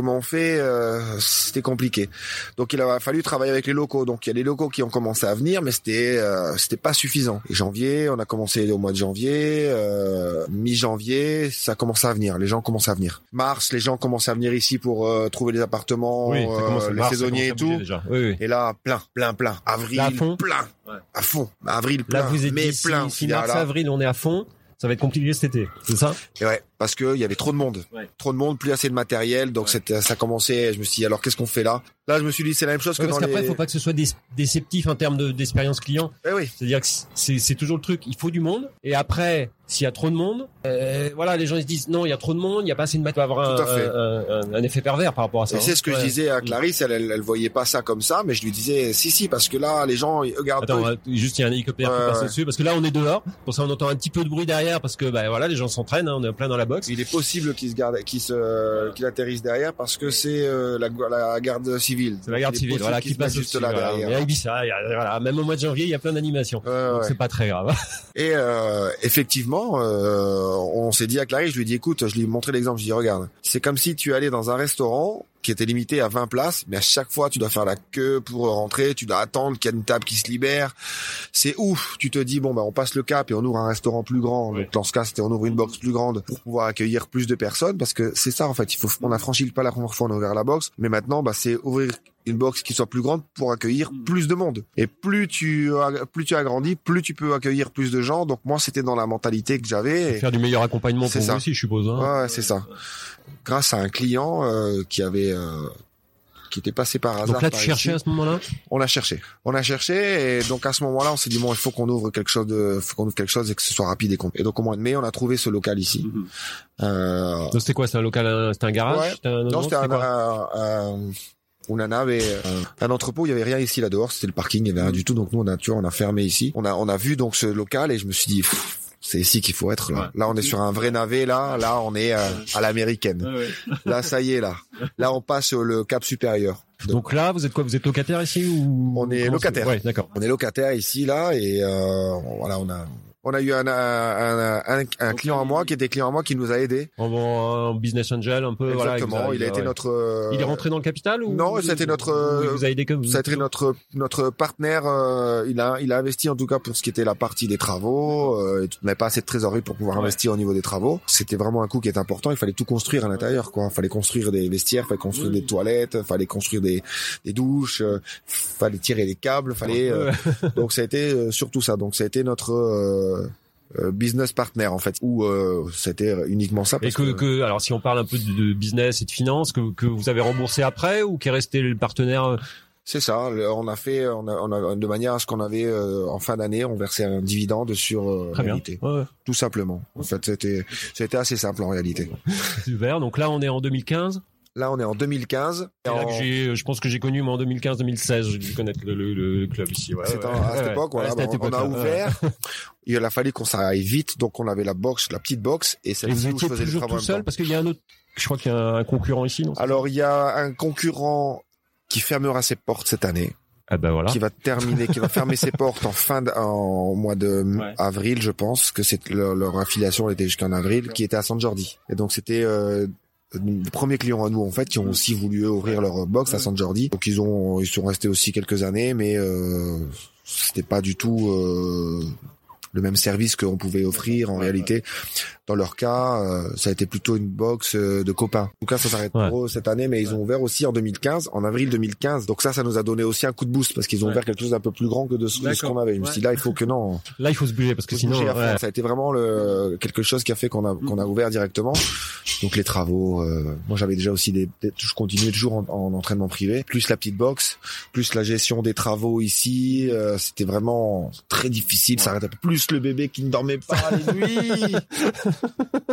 Comment on fait euh, C'était compliqué. Donc il a fallu travailler avec les locaux. Donc il y a les locaux qui ont commencé à venir, mais c'était euh, c'était pas suffisant. Et janvier, on a commencé au mois de janvier, euh, mi-janvier, ça commençait à venir. Les gens commençaient à venir. Mars, les gens commençaient à venir ici pour euh, trouver des appartements, Oui, euh, commence les mars, saisonniers et commence tout. déjà. Oui, oui. Et là, plein, plein, plein. Avril, Là, à fond plein, Ouais. à fond. Avril, plein, Là, vous êtes si- plein. si, mars, là- avril, on est à fond, ça va être compliqué cet été, c'est ça? Et ouais, parce que il y avait trop de monde, Ouais. trop de monde, plus assez de matériel, donc c'était, ça commençait. Je me suis dit alors qu'est-ce qu'on fait là? Là, je me suis dit c'est la même chose Ouais, que Parce dans qu'après, les. faut pas que ce soit dé- déceptif en termes de- d'expérience client. Eh oui, C'est-à-dire que c'est toujours le truc, il faut du monde. Et après, s'il y a trop de monde, euh, voilà, les gens ils se disent non, il y a trop de monde, il y a pas assez de matériel, avoir un, effet pervers par rapport à ça. et c'est ce que hein. je disais à Clarisse. Elle, elle, elle voyait pas ça comme ça, mais je lui disais si si parce que là les gens ils regardent. Attends, euh, juste il y a un hélicoptère qui passe ouais. dessus parce que là on est dehors, pour ça on entend un petit peu de bruit derrière parce que bah voilà les gens s'entraînent, hein, on est plein dans la boxe. Il est possible qu'ils se gardent, qu'ils se, qu'ils atterrissent derrière parce que c'est euh, la, la garde civile. C'est la garde Il civile, voilà, qui se passe juste là derrière. Il y a Ibiza, il y a- voilà, même au mois de janvier il y a plein d'animations. Donc c'est pas très grave. Et euh, euh, on s'est dit à Clarisse, je lui ai dit, écoute, je lui ai montré l'exemple, je lui ai dit, regarde, c'est comme si tu allais dans un restaurant qui était limité à 20 places, mais à chaque fois, tu dois faire la queue pour rentrer, tu dois attendre qu'il y ait une table qui se libère. C'est ouf. Tu te dis, bon, bah, on passe le cap et on ouvre un restaurant plus grand. Ouais. Donc, dans ce cas, c'était on ouvre une box plus grande pour pouvoir accueillir plus de personnes parce que c'est ça, en fait. Il faut, on a franchi le pas la première fois, on a ouvert la box, mais maintenant, bah, c'est ouvrir une box qui soit plus grande pour accueillir plus de monde. Et plus tu plus tu agrandis, plus tu peux accueillir plus de gens. Donc moi, c'était dans la mentalité que j'avais. Faire du meilleur accompagnement C'est pour ça. vous aussi, je suppose. Hein. Ouais, c'est ça. Grâce à un client euh, qui avait euh, qui était passé par hasard. Donc là, tu cherchais ici. à ce moment-là? On a cherché. On a cherché et donc à ce moment-là, on s'est dit bon, il faut qu'on ouvre quelque chose de, faut qu'on ouvre quelque chose et que ce soit rapide et complet. Et donc au mois de mai, on a trouvé ce local ici. Euh, Donc c'était quoi C'est un local, c'était un garage? Ouais. Un, non, c'était un, un, una nave et, euh, un entrepôt. Il y avait rien ici là dehors. C'était le parking. Il y avait rien du tout. Donc nous, on a, tu vois, on a fermé ici. On a, on a vu donc ce local et je me suis dit. pff, c'est ici qu'il faut être là. Là, on est sur un vrai navet. Là, là, on est euh, à l'américaine. Là, ça y est là. Là, on passe sur le cap supérieur. Donc là, vous êtes quoi? Vous êtes locataire ici ou On est comment locataire. d'accord. On est locataire ici là et euh, voilà, on a on a eu un, un, un, un- client à moi qui était client à moi qui nous a aidé. En, en business angel, un peu. voilà, Exactement. il a été ouais. notre. euh, Il est rentré dans le capital ou Non, c'était notre, il vous a aidé comme Ça a été notre notre partenaire. euh, il a il a investi en tout cas pour ce qui était la partie des travaux. Euh, on n'avait pas assez de trésorerie pour pouvoir Ouais. investir au niveau des travaux. C'était vraiment un coût qui est important. Il fallait tout construire à l'intérieur. Quoi. Il fallait construire des vestiaires, il fallait construire Oui. des toilettes, il fallait construire des des douches, euh, fallait tirer les câbles, fallait. euh, donc ça a été euh, surtout ça. Donc ça a été notre business partner en fait. Ou euh, c'était uniquement ça. Et Parce que, que, alors si on parle un peu de, business et de finance, que, que vous avez remboursé après ou qui est resté le partenaire euh, C'est ça. On a fait, on a, on a de manière à ce qu'on avait euh, en fin d'année, on versait un dividende sur euh, Très bien. réalité, ouais. tout simplement. En fait, c'était, c'était assez simple en réalité. Super. Donc là, on est en 2015. Là, on est en 2015. C'est Et là en- que j'ai, je pense que j'ai connu moi en 2015-2016. J'ai dû connaître le, le, le club ici. Ouais, c'est ouais. en- à cette époque, voilà, bah, on, on a ouvert. Il a fallu qu'on s'aille vite, donc on avait la box, la petite box, et celle-ci vous étiez toujours tout seul? parce qu'il y a un autre. Je crois qu'il y a un concurrent ici. Non? Alors, il y a un concurrent qui fermera ses portes cette année, ah ben voilà. qui va terminer, qui va fermer ses portes en fin de, en, mois de Ouais. avril, je pense que c'est leur, leur affiliation était jusqu'en avril, qui était à San Jordi. Et donc c'était euh, le premier client à nous en fait qui ont aussi voulu ouvrir leur box à San Jordi. Donc ils ont ils sont restés aussi quelques années, mais euh, c'était pas du tout euh, le même service qu'on pouvait offrir en réalité. Dans leur cas, euh, ça a été plutôt une box euh, de copains. En tout cas, ça s'arrête Ouais. pour eux cette année, mais ils ont ouvert aussi en 2015, en avril 2015. Donc ça, ça nous a donné aussi un coup de boost parce qu'ils ont Ouais. ouvert quelque chose d'un peu plus grand que de ce, qu'on avait. Je me suis dit là, il faut que non, Là, il faut se bouger parce que sinon, fond. ça a été vraiment le, quelque chose qui a fait qu'on a qu'on a ouvert directement. Donc les travaux, euh, moi j'avais déjà aussi des, des- je continuais toujours en, en entraînement privé, plus la petite box, plus la gestion des travaux ici, euh, c'était vraiment très difficile. Ça arrêtait plus le bébé qui ne dormait pas les nuits.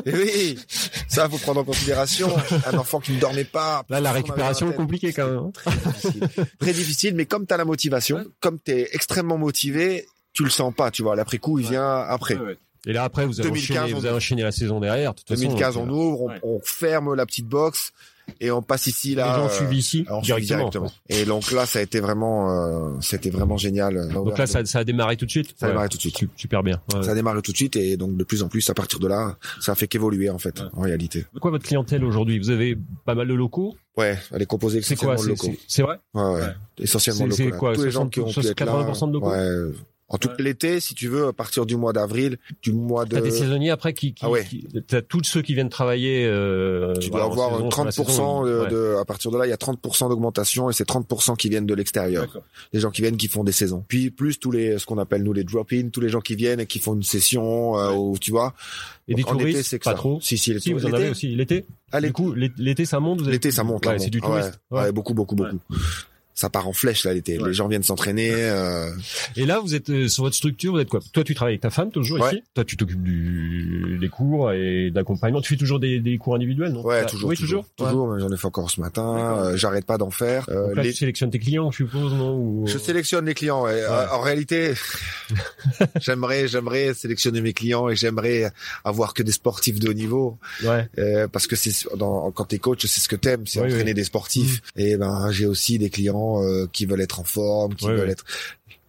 Et oui, ça faut prendre en considération. Un enfant qui ne dormait pas. Là, la récupération est compliquée quand même. hein. Très difficile. Très difficile, mais comme tu as la motivation, comme tu es extrêmement motivé, tu le sens pas, tu vois. L'après coup, il vient après. Et là, après, vous avez 2015, enchaîné, on- vous avez enchaîné la saison derrière. de toute façon, 2015, donc, on euh, ouvre, on, ouais. on ferme la petite box et on passe ici Les là. gens euh, suivent ici on suit directement. Et donc là, ça a été vraiment, euh, c'était vraiment génial. Donc là, ça, ça a démarré tout de suite. Ça a démarré tout de suite. Su- Super bien. Ouais. ça a démarré tout de suite et donc de plus en plus, à partir de là, ça a fait qu'évoluer en fait, en réalité. Quoi votre clientèle aujourd'hui? Vous avez pas mal de locaux? Ouais, elle est composée C'est essentiellement quoi de c'est- locaux. c'est- C'est vrai? Ouais, ouais. Essentiellement C'est- c'est locaux. là. quoi, Tous les gens 60, qui ont pu être là. 80% de locaux? Ouais. En tout l'été, si tu veux, à partir du mois d'avril, du mois de. T'as des saisonniers après qui, qui, Ah ouais. qui- t'as tous ceux qui viennent travailler. Euh, Tu dois voilà, en avoir saison, sur la 30% saison, de, ouais. de- à partir de là, il y a 30% d'augmentation et c'est 30% qui viennent de l'extérieur. Les gens qui viennent qui font des saisons. Puis plus tous les ce qu'on appelle nous les drop-in, tous les gens qui viennent et qui font une session euh, où tu vois. Et des été, touristes, c'est que pas ça. trop. Si si, les Si vous en avez aussi l'été. Ah, Du coup, l'é- l'été ça monte. Avez- l'été ça monte. Ouais, c'est du ouais. touriste. Ouais, Ouais. beaucoup beaucoup beaucoup. Ça part en flèche là l'été. Ouais. Les gens viennent s'entraîner. euh, Et là, vous êtes euh, sur votre structure, vous êtes quoi? Toi, tu travailles avec ta femme toujours Ouais. ici. Toi, tu t'occupes du des cours et d'accompagnement. Tu fais toujours des, des cours individuels, non? Ouais, Ah, toujours, Oui, toujours, toujours. J'en ai fait encore ce matin. Euh, J'arrête pas d'en faire. Euh, Donc là, les- tu sélectionnes tes clients, je suppose, non? Ou- Je sélectionne les clients. ouais. Euh, En réalité, j'aimerais, j'aimerais sélectionner mes clients et j'aimerais avoir que des sportifs de haut niveau, Ouais. euh, parce que c'est dans, quand t'es coach, c'est ce que t'aimes, c'est entraîner des sportifs. Et ben, j'ai aussi des clients euh, qui veulent être en forme, qui veulent être.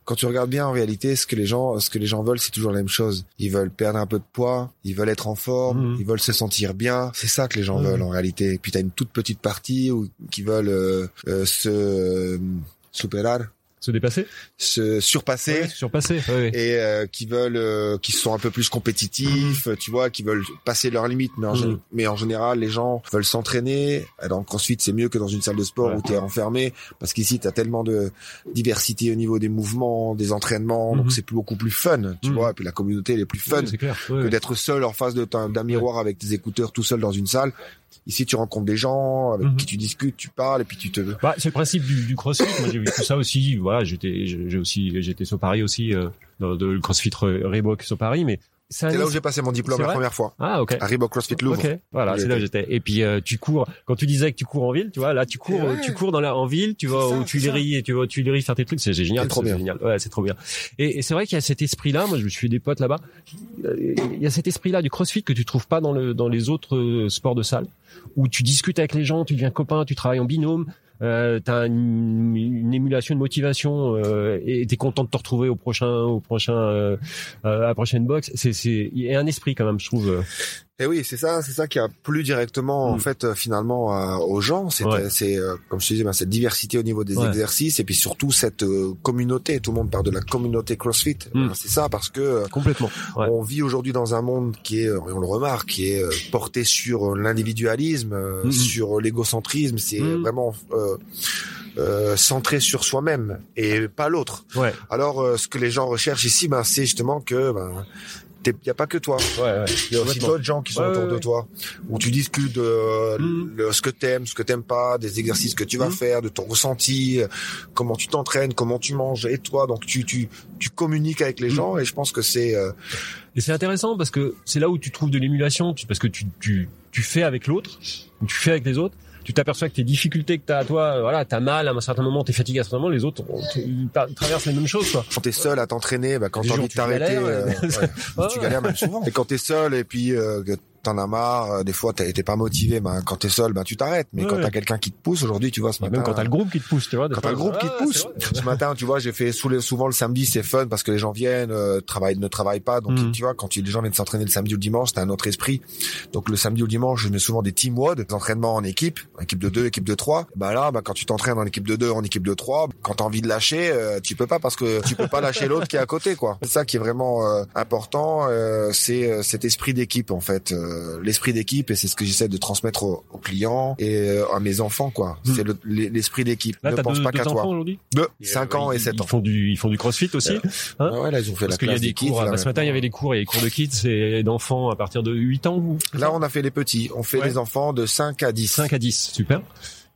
Quand tu regardes bien en réalité, ce que les gens, ce que les gens veulent, c'est toujours la même chose. Ils veulent perdre un peu de poids, ils veulent être en forme, Mhm. ils veulent se sentir bien. C'est ça que les gens veulent en réalité. Et puis t'as une toute petite partie où, qui veulent euh, euh, se euh, superar, Se dépasser se surpasser. Ouais, Surpasser. Ouais, et euh, qui veulent euh, qui sont un peu plus compétitifs tu vois qui veulent passer leurs limites. Mais en, mais en général les gens veulent s'entraîner. Le crossfit c'est mieux que dans une salle de sport Ouais. où tu es enfermé. Parce qu'ici tu as tellement de diversité au niveau des mouvements des entraînements. Donc c'est beaucoup plus fun tu vois. Et puis la communauté elle est plus fun Oui, clair. Que d'être seul en face de d'un miroir avec tes écouteurs tout seul dans une salle Ici, tu rencontres des gens avec Mhm. qui tu discutes, tu parles, et puis tu te. Bah, c'est le principe du, du CrossFit. Moi, j'ai vécu ça aussi. Voilà, j'étais, j'ai aussi, j'étais sur Paris aussi, euh, dans de le CrossFit Re- Reebok sur Paris, mais c'est là où j'ai passé mon diplôme la première fois. ah ok. À Reebok CrossFit Louvre. Ok, voilà, c'est là où j'étais. Et puis euh, tu cours. Quand tu disais que tu cours en ville, tu vois, là tu cours, ouais. tu cours dans la en ville, tu vas aux Tuileries et tu vas aux Tuileries faire tes trucs, c'est génial, C'est trop c'est bien. génial. Ouais, c'est trop bien. Et, et c'est vrai qu'il y a cet esprit-là. Moi, je me suis fait des potes là-bas. Il y a cet esprit-là du CrossFit que tu trouves pas dans le dans les autres euh, sports de salle, où tu discutes avec les gens, tu deviens copain, tu travailles en binôme. Euh, t'as une, une émulation, une motivation, euh, et t'es content de te retrouver au prochain, au prochain, euh, euh, à la prochaine box. C'est, c'est, il y a un esprit quand même, je trouve. Euh. Et oui, c'est ça, c'est ça qui a plu directement en Mm. fait euh, finalement euh, aux gens. C'est, Ouais. c'est euh, comme je te disais, ben, cette diversité au niveau des Ouais. exercices et puis surtout cette euh, communauté. Tout le monde parle de la communauté CrossFit. Mm. Ben, C'est ça parce que euh, Complètement. Ouais. on vit aujourd'hui dans un monde qui est, euh, on le remarque, qui est euh, porté sur euh, l'individualisme, euh, Mhm. sur l'égocentrisme. C'est vraiment euh, euh, centré sur soi-même et pas l'autre. Ouais. Alors, euh, ce que les gens recherchent ici, ben, c'est justement que ben, il n'y a pas que toi. Ouais, ouais. Il y a aussi d'autres gens qui sont Ouais, autour ouais, de ouais. toi, où tu discutes de le- ce que t'aimes, ce que t'aimes pas, des exercices que tu vas Mhm. faire, de ton ressenti, euh, comment tu t'entraînes, comment tu manges, et toi. Donc tu tu tu communiques avec les Mhm. gens, et je pense que c'est euh, Et c'est intéressant parce que c'est là où tu trouves de l'émulation, tu- parce que tu, tu, tu fais avec l'autre, tu fais avec les autres. Tu t'aperçois que tes difficultés que t'as à toi, euh, voilà, t'as mal à un certain moment, t'es fatigué à un certain moment, les autres on- ils traversent les mêmes choses, quoi. quand t'es seul à t'entraîner, bah, quand t'as envie de t'arrêter, euh, Ouais, tu galères même souvent. Et quand t'es seul et puis euh, t'en as marre, euh, des fois t'es pas motivé, ben quand t'es seul, ben tu t'arrêtes. Mais Ouais, quand ouais. t'as quelqu'un qui te pousse, aujourd'hui, tu vois, ce matin. même quand t'as le groupe qui te pousse, tu vois. Quand t'as le groupe qui te pousse. Ce matin, tu vois, j'ai fait souvent le samedi, c'est fun parce que les gens viennent, euh, travaillent, ne travaillent pas. Donc, Mhm. tu vois, quand tu- les gens viennent s'entraîner le samedi ou le dimanche, c'est un autre esprit. Donc, le samedi ou le dimanche, je mets souvent des team WOD, des entraînements en équipe, équipe de deux, équipe de trois. Bah là, bah, quand tu t'entraînes en équipe de deux, en équipe de trois, quand t'as envie de lâcher, euh, tu peux pas parce que tu peux pas lâcher l'autre qui est à côté, quoi. C'est ça qui est vraiment euh, important, euh, c'est cet esprit d'équipe, en fait. Euh, L'esprit d'équipe, et c'est ce que j'essaie de transmettre aux, aux clients et euh, à mes enfants, quoi. Mhm. C'est le- l'esprit d'équipe. Là, ne t'as pense deux, pas deux qu'à enfants toi. aujourd'hui. Deux, 5 ans et Ils- 7 ils ans. font du, ils font du CrossFit aussi. Hein ouais, là, ils ont fait Parce la qu'il y a des kids. cours. là, bah, ce matin, il y avait des cours, il y a des cours de kids et d'enfants à partir de 8 ans ou Là, on a fait les petits. On fait Ouais. les enfants de 5 à 10. 5 à 10. Super.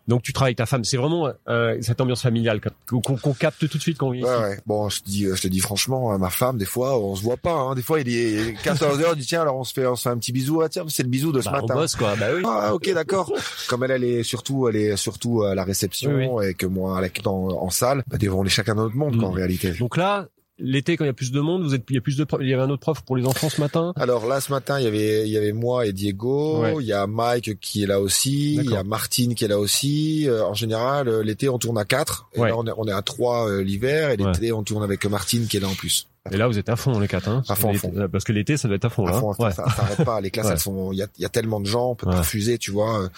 Donc tu travailles avec ta femme. C'est vraiment euh, cette ambiance familiale qu'on qu'on- qu'on capte tout de suite quand on vient Ouais, ici. ouais. Bon, je te dis, je te dis franchement, ma femme, des fois, on se voit pas. Hein. Des fois, il est 14 heures, dit tiens, alors on se fait, on se fait un petit bisou. Ah tiens, c'est le bisou de ce Bah, on matin. bosse quoi. Bah oui. Ah ok d'accord. Comme elle elle est surtout elle est surtout à la réception et que moi la, dans, en salle, bah, des fois, on est chacun dans notre monde quoi, en Mhm. réalité. Donc là, l'été quand il y a plus de monde, vous êtes, il y a plus de, il y avait un autre prof pour les enfants ce matin. Alors là ce matin il y avait il y avait moi et Diego, Ouais. il y a Mike qui est là aussi, il y a. Martine qui est là aussi. Euh, en général euh, l'été on tourne à quatre, et Ouais. là on est, on est à trois euh, l'hiver et Ouais. l'été on tourne avec Martine qui est là en plus. Et là, vous êtes à fond les quatre. Hein, À fond, à fond. Parce que l'été, ça doit être à fond À là. fond, hein. Ouais. ça, ça arrête pas. Les classes, Ouais. elles sont, il y a, il y a tellement de gens, on peut pas Ouais. refuser, tu vois.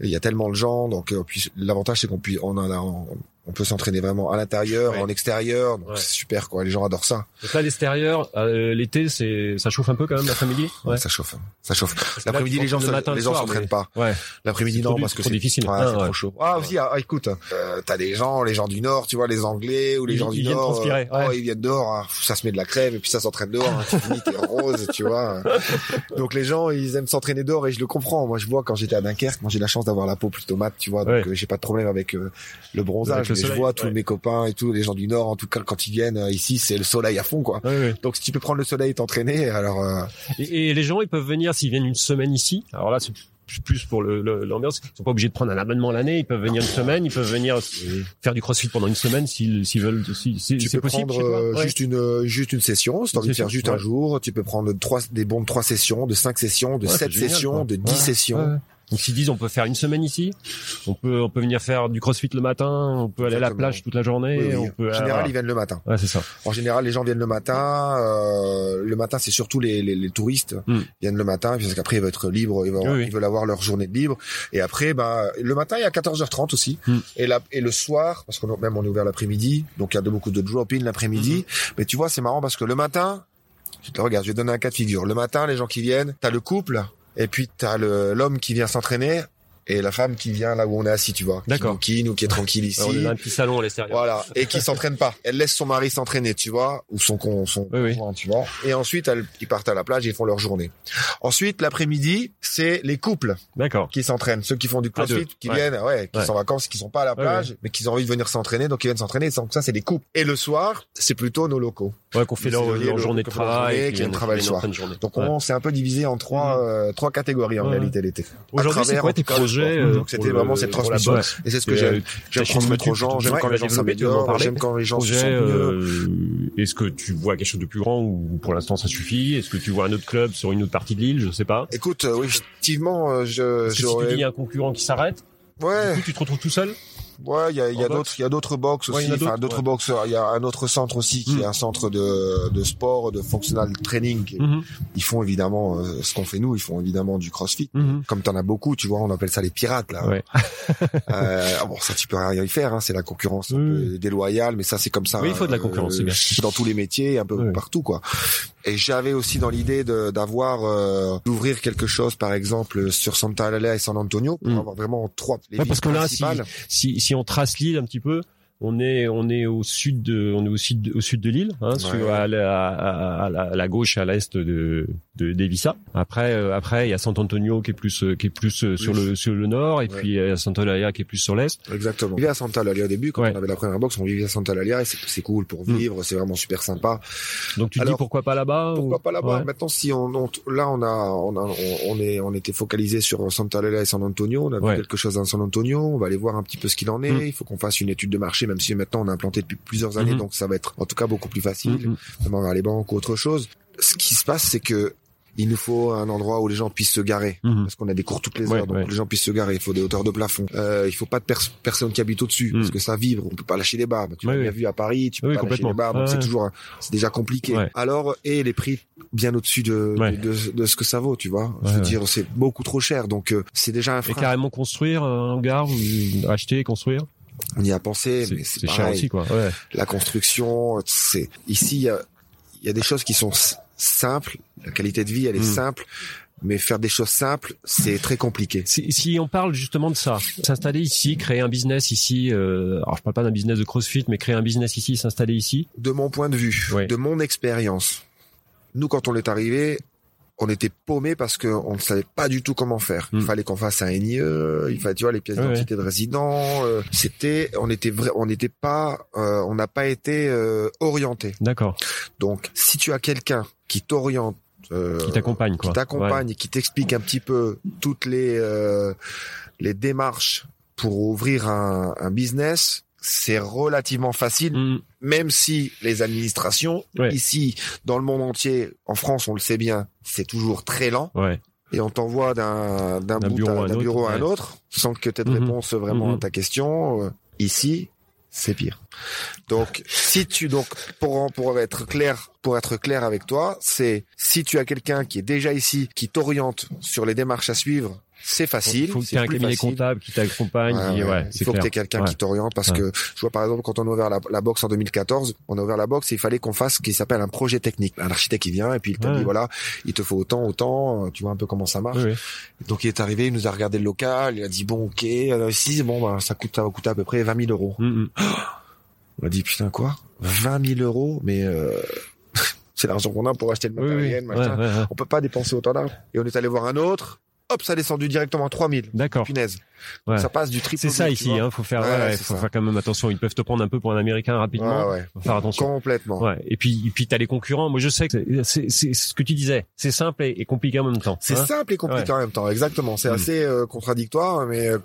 Il y a tellement de gens, donc euh, puis l'avantage c'est qu'on puisse, on a, on, on peut s'entraîner vraiment à l'intérieur, Ouais. en extérieur, donc Ouais. c'est super quoi. Les gens adorent ça. Donc là, l'extérieur, euh, l'été, c'est, ça chauffe un peu quand même l'après-midi? Ouais. Ça chauffe, hein. ça chauffe. L'après-midi, les gens, le matin, les le gens s'entraînent mais- pas. Ouais. L'après-midi non parce que c'est difficile. Ouais, Ah, c'est trop chaud. Ah aussi, ah, écoute, euh, t'as des gens, les gens du Nord, tu vois, les Anglais ou les Ils- gens ils du Nord, euh, oh, ils viennent dehors, hein. ça se met de la crème et puis ça s'entraîne dehors. Hein. Tu finis, t'es rose, tu vois. Donc les gens, ils aiment s'entraîner dehors et je le comprends. Moi, je vois quand j'étais à Dunkerque, moi j'ai la chance d'avoir la peau plutôt mate, tu vois, donc euh, j'ai pas de problème avec le bronzage. Le mais je vois tous mes copains et tous les gens du Nord, en tout cas quand ils viennent euh, ici, c'est le soleil à fond, quoi. Ouais, ouais. Donc si tu peux prendre le soleil et t'entraîner, alors euh, Et, et les gens, ils peuvent venir s'ils viennent une semaine ici. Alors là, c'est plus- pour le- le- l'ambiance. Ils sont pas obligés de prendre un abonnement l'année. Ils peuvent venir une semaine. Ils peuvent venir faire du crossfit pendant une semaine s'ils s'ils veulent. Si, si- tu peux possible. prendre euh, Ouais. juste une juste une session, si t'as envie de faire juste un jour, tu peux prendre trois des bons de trois sessions, de cinq sessions, de Ouais, sept génial, sessions, quoi. de dix Ouais, sessions. Donc s'ils disent on peut faire une semaine ici, on peut on peut venir faire du crossfit le matin, on peut aller à la plage toute la journée, Oui, oui. on peut. En général, voilà. ils viennent le matin. Ouais, c'est ça. En général, les gens viennent le matin. euh, le matin, c'est surtout les, les, les touristes Mm. viennent le matin parce qu'après ils veulent être libres, ils veulent, Oui, oui. ils veulent avoir leur journée de libre. Et après, bah le matin, il y a 14h30 aussi. Mm. Et là, et le soir, parce qu'on même on est ouvert l'après-midi, donc il y a de, beaucoup de drop-in l'après-midi. Mm-hmm. Mais tu vois, c'est marrant parce que le matin, tu te regardes, je vais te donner un cas de figure. Le matin, les gens qui viennent, t'as le couple, et puis t'as le l'homme qui vient s'entraîner et la femme qui vient là où on est assis, tu vois. Qui D'accord. nous quitte ou qui est tranquille ici. Alors, on a un petit salon à l'extérieur. Voilà, et qui s'entraîne pas. Elle laisse son mari s'entraîner, tu vois, ou son con, son Oui, tu vois. Et ensuite, elle, ils partent à la plage, et ils font leur journée. Ensuite, l'après-midi, c'est les couples D'accord. qui s'entraînent, ceux qui font du crossfit, qui ouais. viennent, ouais, qui Ouais. sont en vacances, qui sont pas à la Ouais, plage, mais qui ont envie de venir s'entraîner, donc ils viennent s'entraîner. Donc ça, c'est des couples. Et le soir, c'est plutôt nos locaux. Ouais, qu'on fait leur, leur le- journée de travail. qui viennent travailler le soir. Donc Ouais. on s'est un peu divisé en trois, euh, trois catégories en Ouais. réalité l'été. Aujourd'hui, c'est quoi tes projets sport. euh, Donc, c'était vraiment cette transmission. Et c'est ce que j'aime. euh, J'aime transmettre aux gens, j'aime quand les gens s'améliorent, j'aime quand les gens se sentent mieux. euh, est-ce que tu vois quelque chose de plus grand ou pour l'instant ça suffit? Est-ce que tu vois un autre club sur une autre partie de l'île? Je sais pas. Écoute, euh, oui, effectivement, je, Parce que si tu dis il y a un concurrent qui s'arrête, ouais, du coup, tu te retrouves tout seul? Ouais, il y a, y a d'autres, il y a d'autres box aussi, enfin, d'autres, ouais. boxeurs. Il y a un autre centre aussi qui Mm. est un centre de, de sport, de functional training. Mhm. Ils font évidemment euh, ce qu'on fait nous, ils font évidemment du crossfit. Mhm. Comme t'en as beaucoup, tu vois, on appelle ça les pirates, là. Ouais. Euh, bon, ça, tu peux rien y faire, hein, c'est la concurrence déloyale, mais ça, c'est comme ça. Oui, il faut de la concurrence, c'est bien. Dans tous les métiers, un peu partout, quoi. Et j'avais aussi dans l'idée de- d'avoir, euh, d'ouvrir quelque chose, par exemple, sur Santa Eulalia et San Antonio, pour Mm. avoir vraiment trois, les Ouais, villes parce que là, si, si, si on trace l'île un petit peu, on est, on est au sud de, on est au sud, au sud de l'île, hein, Ouais. à, la, à, à la, à la gauche à l'est de, de d'Evissa. Après, euh, après, il y a San Antonio qui est plus, euh, qui est plus euh, sur le, sur le nord, et Ouais. puis il y a qui est plus sur l'est. Exactement. On vivait à Santa Eulalia au début, quand Ouais. on avait la première box, on vivait à Santa Eulalia et c'est c'est cool pour Mm. vivre, c'est vraiment super sympa. Donc tu te Alors, dis pourquoi pas là-bas Pourquoi ou- pas là-bas. Maintenant, si on, on- là, on a, on a, on, on est, on était focalisé sur Santa Eulalia et San Antonio. On a vu quelque chose dans San Antonio. On va aller voir un petit peu ce qu'il en est. Mm. Il faut qu'on fasse une étude de marché, même si maintenant on a implanté depuis plusieurs années, Mhm. donc ça va être en tout cas beaucoup plus facile, Mhm. notamment vers les banques ou autre chose. Ce qui se passe, c'est que il nous faut un endroit où les gens puissent se garer. Mhm. Parce qu'on a des cours toutes les Ouais, heures, donc ouais. les gens puissent se garer. Il faut des hauteurs de plafond. Euh, il faut pas de pers- personne qui habite au-dessus, parce que ça vibre. On peut pas lâcher les barres. Tu Ouais, l'as bien ouais. vu à Paris, tu peux Oui, pas lâcher les Ouais, c'est toujours, un- c'est déjà compliqué. Alors, et les prix bien au-dessus de, de, de- de ce que ça vaut, tu vois. Je veux dire, c'est beaucoup trop cher, donc euh, c'est déjà un Et frein. carrément construire un hangar ou acheter, construire? On y a pensé, mais C'est cher pareil. aussi, quoi. Ouais. La construction, c'est ici, il y a, y a des choses qui sont simples. La qualité de vie, elle est Mm. simple. Mais faire des choses simples, c'est très compliqué. Si, si on parle justement de ça, s'installer ici, créer un business ici, euh, alors je parle pas d'un business de CrossFit, mais créer un business ici, s'installer ici. De mon point de vue, de mon expérience, nous, quand on est arrivé, on était paumé parce que on ne savait pas du tout comment faire. Il Mm. fallait qu'on fasse un NIE, il fallait, tu vois, les pièces Ouais, d'identité de résident. euh, c'était, on était vrai, on n'était pas, euh, on n'a pas été euh, orienté. D'accord. Donc, si tu as quelqu'un qui t'oriente, euh, Qui t'accompagne, quoi. qui t'accompagne qui t'explique un petit peu toutes les euh, les démarches pour ouvrir un, un business, c'est relativement facile. Mm. même si les administrations Ouais. ici dans le monde entier, en France, on le sait bien, c'est toujours très lent Ouais. et on t'envoie d'un d'un bout bureau à, à un d'un autre, bureau à un autre sans que tu aies de Mhm. réponse vraiment à ta question. Euh, Ici, c'est pire. Donc, si tu donc pour pour être clair pour être clair avec toi, c'est si tu as quelqu'un qui est déjà ici, qui t'oriente sur les démarches à suivre, c'est facile. Faut que tu aies un cabinet facile. comptable qui t'accompagne. Ouais, ouais. il faut que tu aies quelqu'un qui t'oriente parce que je vois par exemple quand on a ouvert la, la box en 2014, on a ouvert la box et il fallait qu'on fasse ce qui s'appelle un projet technique. Un architecte qui vient et puis il te dit voilà, il te faut autant, autant, euh, tu vois un peu comment ça marche. Oui, oui. Donc il est arrivé, il nous a regardé le local, il a dit bon ok, euh, si bon bah, ça coûte ça va coûter à peu près 20 000 euros. Mm, mm. On a dit putain quoi? 20 000 euros? Mais euh, c'est l'argent qu'on a pour acheter le Oui, oui. matériel, Ouais, ouais, ouais. On peut pas dépenser autant d'argent. Et on est allé voir un autre. Hop, ça descendu directement à 3000. D'accord. Punaise. Ouais. Ça passe du triple. C'est ça ici, hein. Faut faire, Ouais, faut ça. faire quand même attention. Ils peuvent te prendre un peu pour un Américain rapidement. Ouais, ouais. Faut faire attention. Complètement. Ouais. Et puis, et puis t'as les concurrents. Moi, je sais que c'est- ce que tu disais. C'est simple et, et compliqué en même temps. C'est hein. simple et compliqué en même temps, exactement. C'est Mm. assez euh, contradictoire, mais euh,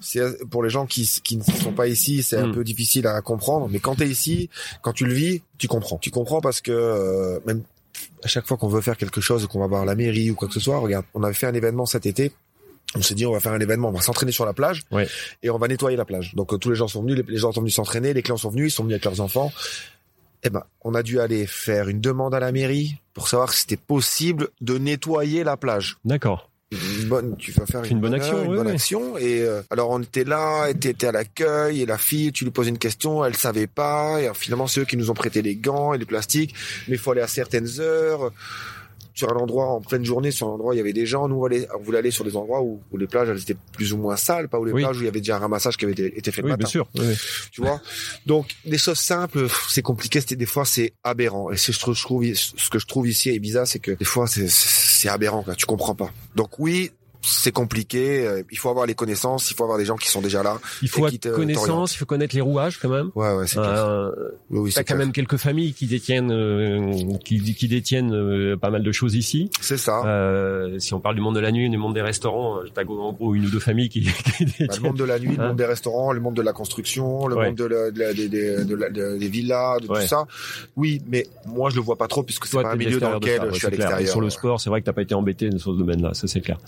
c'est pour les gens qui qui ne sont pas ici, c'est un Mm. peu difficile à comprendre. Mais quand t'es ici, quand tu le vis, tu comprends. Tu comprends parce que euh, même à chaque fois qu'on veut faire quelque chose, qu'on va voir la mairie ou quoi que ce soit, regarde, on avait fait un événement cet été. On s'est dit on va faire un événement, on va s'entraîner sur la plage Ouais. et on va nettoyer la plage. Donc euh, tous les gens sont venus, les, les gens sont venus s'entraîner, les clients sont venus, ils sont venus avec leurs enfants. Eh ben, on a dû aller faire une demande à la mairie pour savoir si c'était possible de nettoyer la plage D'accord. Une bonne, tu vas faire une bonne action, une oui, bonne oui. action. Et euh, alors on était là, et t'étais à l'accueil, et la fille, tu lui poses une question, elle savait pas, et alors, finalement c'est eux qui nous ont prêté les gants et les plastiques, mais il faut aller à certaines heures. Sur un endroit en pleine journée, sur un endroit où il y avait des gens. Nous, on voulait, on voulait aller sur des endroits où, où les plages, elles étaient plus ou moins sales, pas où les Oui. plages où il y avait déjà un ramassage qui avait été, été fait le Oui, matin. bien sûr. Oui. Tu vois? Donc, des choses simples, c'est compliqué. C'était des fois, c'est aberrant. Et ce que je trouve, ce que je trouve ici à Ibiza, c'est que des fois, c'est aberrant. Quoi. Tu comprends pas. Donc oui. C'est compliqué, euh, il faut avoir les connaissances, il faut avoir des gens qui sont déjà là. Il faut avoir connaissance, t'oriente. il faut connaître les rouages quand même. Ouais, ouais, c'est. Euh, Oui, oui, T'as quand même quelques familles qui détiennent, euh, qui, qui détiennent euh, pas mal de choses ici. C'est ça. Euh, si on parle du monde de la nuit, du monde des restaurants, t'as en gros une ou deux familles qui, qui Bah, le détiennent. monde de la nuit, le Hein monde des restaurants, le monde de la construction, le Ouais. monde de la, de la- de la- de- des villas, de Ouais. tout ça. Oui, mais moi je le vois pas trop puisque c'est pas un milieu dans lequel ça, je suis à l'extérieur. Sur le sport, c'est vrai que t'as pas été embêté dans ce domaine-là, ça c'est clair.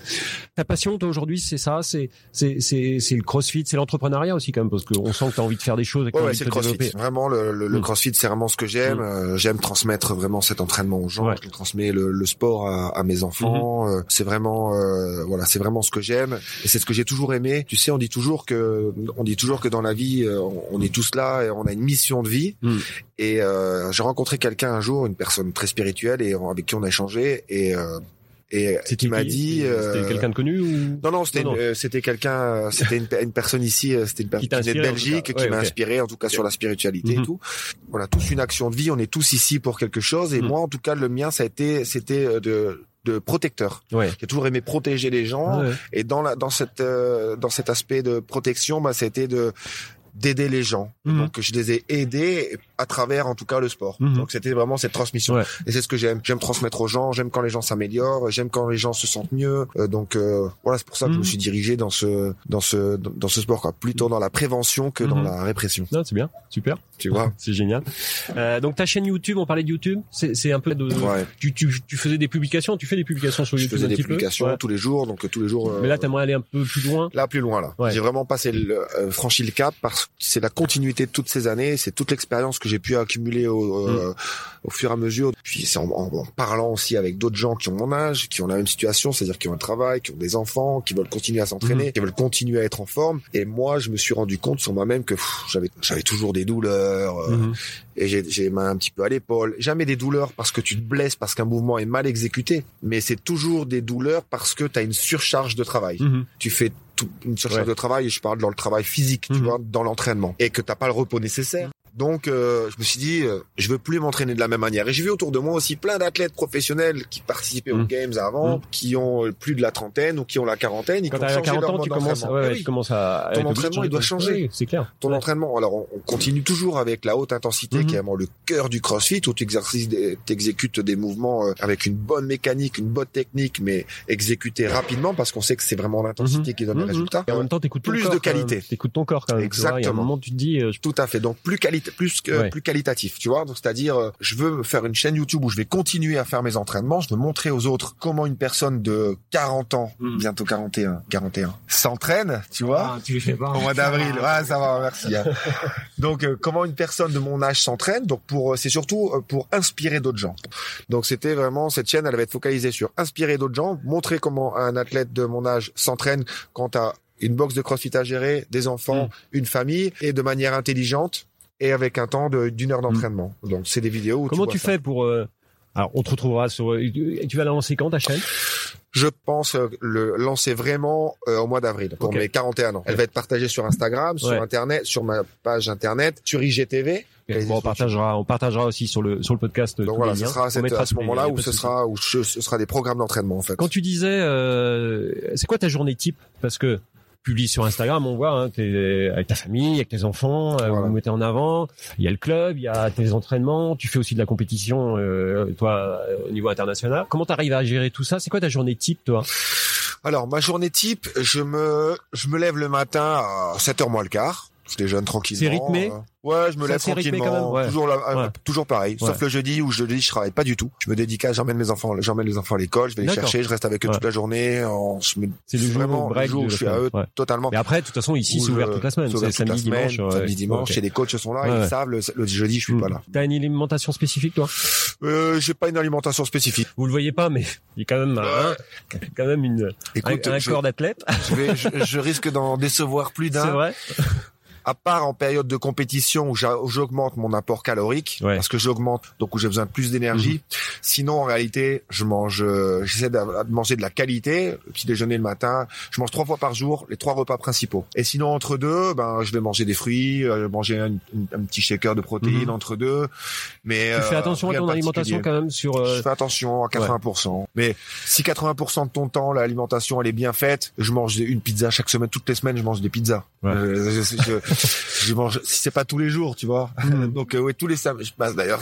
Ta passion, toi aujourd'hui, c'est ça, c'est c'est c'est c'est le CrossFit, c'est l'entrepreneuriat aussi quand même, parce qu'on sent que t'as envie de faire des choses Ouais, ouais, c'est le crossfit. développer. Vraiment, le, le, le Mm. crossfit, c'est vraiment ce que j'aime. Mm. Euh, j'aime transmettre vraiment cet entraînement aux gens. Ouais. Je transmets le, le sport à, à mes enfants. Mm-hmm. Euh, c'est vraiment, euh, voilà, c'est vraiment ce que j'aime. Et c'est ce que j'ai toujours aimé. Tu sais, on dit toujours que, on dit toujours que dans la vie, euh, on, on est tous là et on a une mission de vie. Mm. Et euh, j'ai rencontré quelqu'un un jour, une personne très spirituelle et avec qui on a échangé et euh, et C'était qui m'a dit. C'était euh, quelqu'un de connu ou? Non, non, c'était euh, c'était quelqu'un, euh, c'était une, une personne ici, euh, c'était une Qui personne qui venait de Belgique, qui m'a inspiré, en tout cas sur la spiritualité Mhm. et tout. On a tous une action de vie, on est tous ici pour quelque chose, et Mhm. moi, en tout cas, le mien, ça a été, c'était euh, de de protecteur. Ouais. J'ai toujours aimé protéger les gens, Ouais. et dans la dans cette euh, dans cet aspect de protection, bah, c'était de d'aider les gens. Mhm. Donc je les ai aidés à travers en tout cas le sport. Mhm. Donc c'était vraiment cette transmission. Ouais. Et c'est ce que j'aime. J'aime transmettre aux gens, j'aime quand les gens s'améliorent, j'aime quand les gens se sentent mieux. Euh, donc euh, voilà, c'est pour ça que je Mhm. me suis dirigé dans ce dans ce dans ce sport quoi, plutôt dans la prévention que dans Mhm. la répression, Non, c'est bien, super, tu vois? c'est génial. Euh, donc ta chaîne YouTube, on parlait de YouTube, c'est c'est un peu de. Ouais. Tu, tu tu faisais des publications, tu fais des publications sur Je YouTube faisais un des publications Ouais. tous les jours, donc euh, tous les jours. euh, Mais là, t'aimerais aller un peu plus loin. Là, plus loin, là. J'ai vraiment passé le, euh, franchi le cap parce c'est la continuité de toutes ces années, c'est toute l'expérience que j'ai pu accumuler au, euh, au fur et à mesure. Puis c'est en, en- en parlant aussi avec d'autres gens qui ont mon âge, qui ont la même situation, c'est-à-dire qui ont un travail, qui ont des enfants, qui veulent continuer à s'entraîner, qui veulent continuer à être en forme. Et moi, je me suis rendu compte sur moi-même que j'avais j'avais toujours des douleurs. euh, Mhm. et j'ai un petit peu à l'épaule. Jamais des douleurs parce que tu te blesses, parce qu'un mouvement est mal exécuté, mais c'est toujours des douleurs parce que tu as une surcharge de travail Mhm. tu fais tout, une surcharge Ouais. de travail et je parle dans le travail physique, tu Mhm. vois, dans l'entraînement et que t'as pas le repos nécessaire. Donc euh, je me suis dit euh, je veux plus m'entraîner de la même manière et j'ai vu autour de moi aussi plein d'athlètes professionnels qui participaient aux Mhm. games avant, Mhm. qui ont euh, plus de la trentaine ou qui ont la quarantaine, ils Quand changé 40 leur ans, tu commences, ouais, Eh ouais, oui. tu commences à. Ton entraînement, il doit changer. Oui, c'est clair. Ton entraînement, alors on, on continue toujours avec la haute intensité Mhm. qui est vraiment le cœur du CrossFit où tu exercices, des- mouvements euh, avec une bonne mécanique, une bonne technique, mais exécutés rapidement parce qu'on sait que c'est vraiment l'intensité qui donne les résultats. Et en même temps, t'écoutes ton Plus corps, de qualité. T'écoutes ton corps quand même. tu vois. Il y a un Exactement. moment, tu te dis, euh, je- Tout à fait. Donc plus qualité, plus que Ouais. plus qualitatif, tu vois. Donc c'est-à-dire, euh, je veux faire une chaîne YouTube où je vais continuer à faire mes entraînements. Je veux montrer aux autres comment une personne de 40 ans, Mhm. bientôt 41, 41, s'entraîne, tu vois. Ah, tu les fais pas. Au mois d'avril, ouais, ça va, merci. hein. Donc, euh, comment une personne de mon âge s'entraîne Donc, pour, euh, c'est surtout euh, pour inspirer d'autres gens. Donc, c'était vraiment cette chaîne, elle va être focalisée sur inspirer d'autres gens, montrer comment un athlète de mon âge s'entraîne quand à une box de CrossFit à gérer, des enfants, Mm. une famille, et de manière intelligente et avec un temps de- d'une heure d'entraînement. Donc, c'est des vidéos. Où Comment tu ça. fais pour euh, alors on te retrouvera sur euh, tu vas la lancer quand ta chaîne? Je pense euh, le lancer vraiment euh, au mois d'avril pour Ok. mes 41 ans. Elle va être partagée sur Instagram, sur Ouais. Internet, sur ma page Internet, sur IGTV. Bon, on partagera on partagera aussi sur le sur le podcast Donc voilà, les ce sera à, cette- à ce moment-là où ce sera où je- ce sera des programmes d'entraînement en fait. Quand tu disais euh, c'est quoi ta journée type? Parce que publies sur Instagram, on voit, hein, t'es avec ta famille, avec tes enfants, euh, Voilà. vous mettez en avant. Il y a le club, il y a tes entraînements, tu fais aussi de la compétition, euh, toi, euh, au niveau international. Comment t'arrives à gérer tout ça? C'est quoi ta journée type, toi? Alors ma journée type, je me je me lève le matin à 7h moins le quart. Je déjeune tranquillement. C'est rythmé euh, Ouais, je me C'est lève tranquillement. quand même, ouais. Toujours, là- euh, Ouais. toujours pareil. Ouais. Sauf le jeudi où je jeudi je travaille pas du tout. Je me dédicace, j'emmène mes enfants, j'emmène les enfants à l'école, je vais les chercher, je reste avec eux toute la journée. En, je me- C'est le vraiment le jour où je la suis à eux totalement. Mais après, de toute façon, ici, c'est ouvert toute la semaine. c'est C'est la samedi, dimanche. samedi, dimanche. Et les coachs sont là, ils savent. Le, jeudi, je suis Hmm. pas là. T'as une alimentation spécifique, toi? Euh, j'ai pas une alimentation spécifique. Vous le voyez pas, mais il y a quand même, un, quand même une, un, corps d'athlète. je risque d'en décevoir plus C'est d'un. vrai? À part en période de compétition où j'a- où j'augmente mon apport calorique, Ouais. parce que j'augmente, donc où j'ai besoin de plus d'énergie. Sinon, en réalité, je mange, euh, j'essaie de, manger de la qualité. Petit déjeuner le matin, je mange trois fois par jour les trois repas principaux. Et sinon, entre deux, ben, je vais manger des fruits, euh, manger un, un- un petit shaker de protéines Mhm. entre deux. Mais Tu fais euh, attention à ton alimentation quand même sur. euh, Je fais attention à 80%. Mais si 80% de ton temps, l'alimentation, elle est bien faite, je mange une pizza chaque semaine, toutes les semaines, je mange des pizzas. Ouais. Euh, je, je- je mange, si c'est pas tous les jours, tu vois. Mhm. Donc, euh, ouais, tous les samedis, je passe d'ailleurs,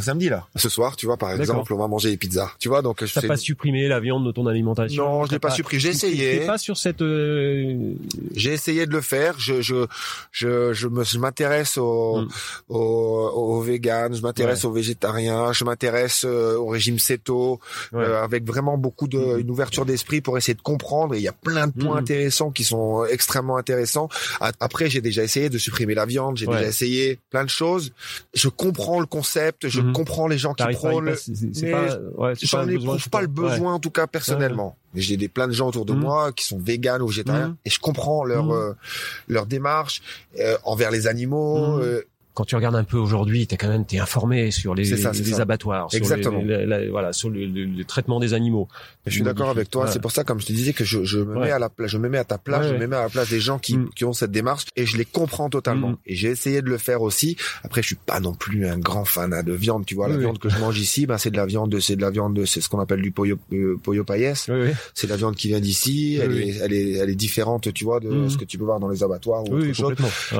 samedi, là. Ce soir, tu vois, par exemple, on va manger des pizzas. Tu vois, donc, je T'as pas supprimé la viande de ton alimentation? Non, je l'ai pas supprimé. J'ai essayé. t'es pas sur cette. euh, J'ai essayé de le faire. Je je je je me je m'intéresse au Mm. au au vegan, je m'intéresse aux végétariens, je m'intéresse euh, au régime céto Ouais. euh, avec vraiment beaucoup de Mm. une ouverture d'esprit pour essayer de comprendre. Et il y a plein de points Mm. intéressants qui sont extrêmement intéressants. Après, j'ai déjà essayé de supprimer la viande. J'ai Ouais. déjà essayé plein de choses. Je comprends le concept. Je Mhm. comprends les gens qui pas prônent. mais pas- ouais, J'en éprouve je pas le. Ouais. besoin, en tout cas personnellement. J'ai des plein de gens autour de Mhm. moi qui sont véganes ou végétariens Mhm. et je comprends leur Mhm. euh, leur démarche euh, envers les animaux. Euh, quand tu regardes un peu aujourd'hui, t'es quand même t'es informé sur les, ça, les abattoirs, sur Exactement. les- la- la- voilà, sur le, traitement des animaux. je suis d'accord avec toi. Ouais. C'est pour ça, comme je te disais, que je, je me Ouais. mets à la place, je me mets à ta place, Ouais, je me mets à la place des gens qui, Mhm. qui ont cette démarche et je les comprends totalement. Mhm. Et j'ai essayé de le faire aussi. Après, je suis pas non plus un grand fan de viande. Tu vois, la Oui, oui. viande que je mange ici, ben c'est de la viande, c'est de la viande, c'est ce qu'on appelle du pollo, euh, pollo paillès. Oui, oui. C'est de la viande qui vient d'ici. Elle, est, elle est, elle est différente, tu vois, de Mhm. ce que tu peux voir dans les abattoirs ou autre chose.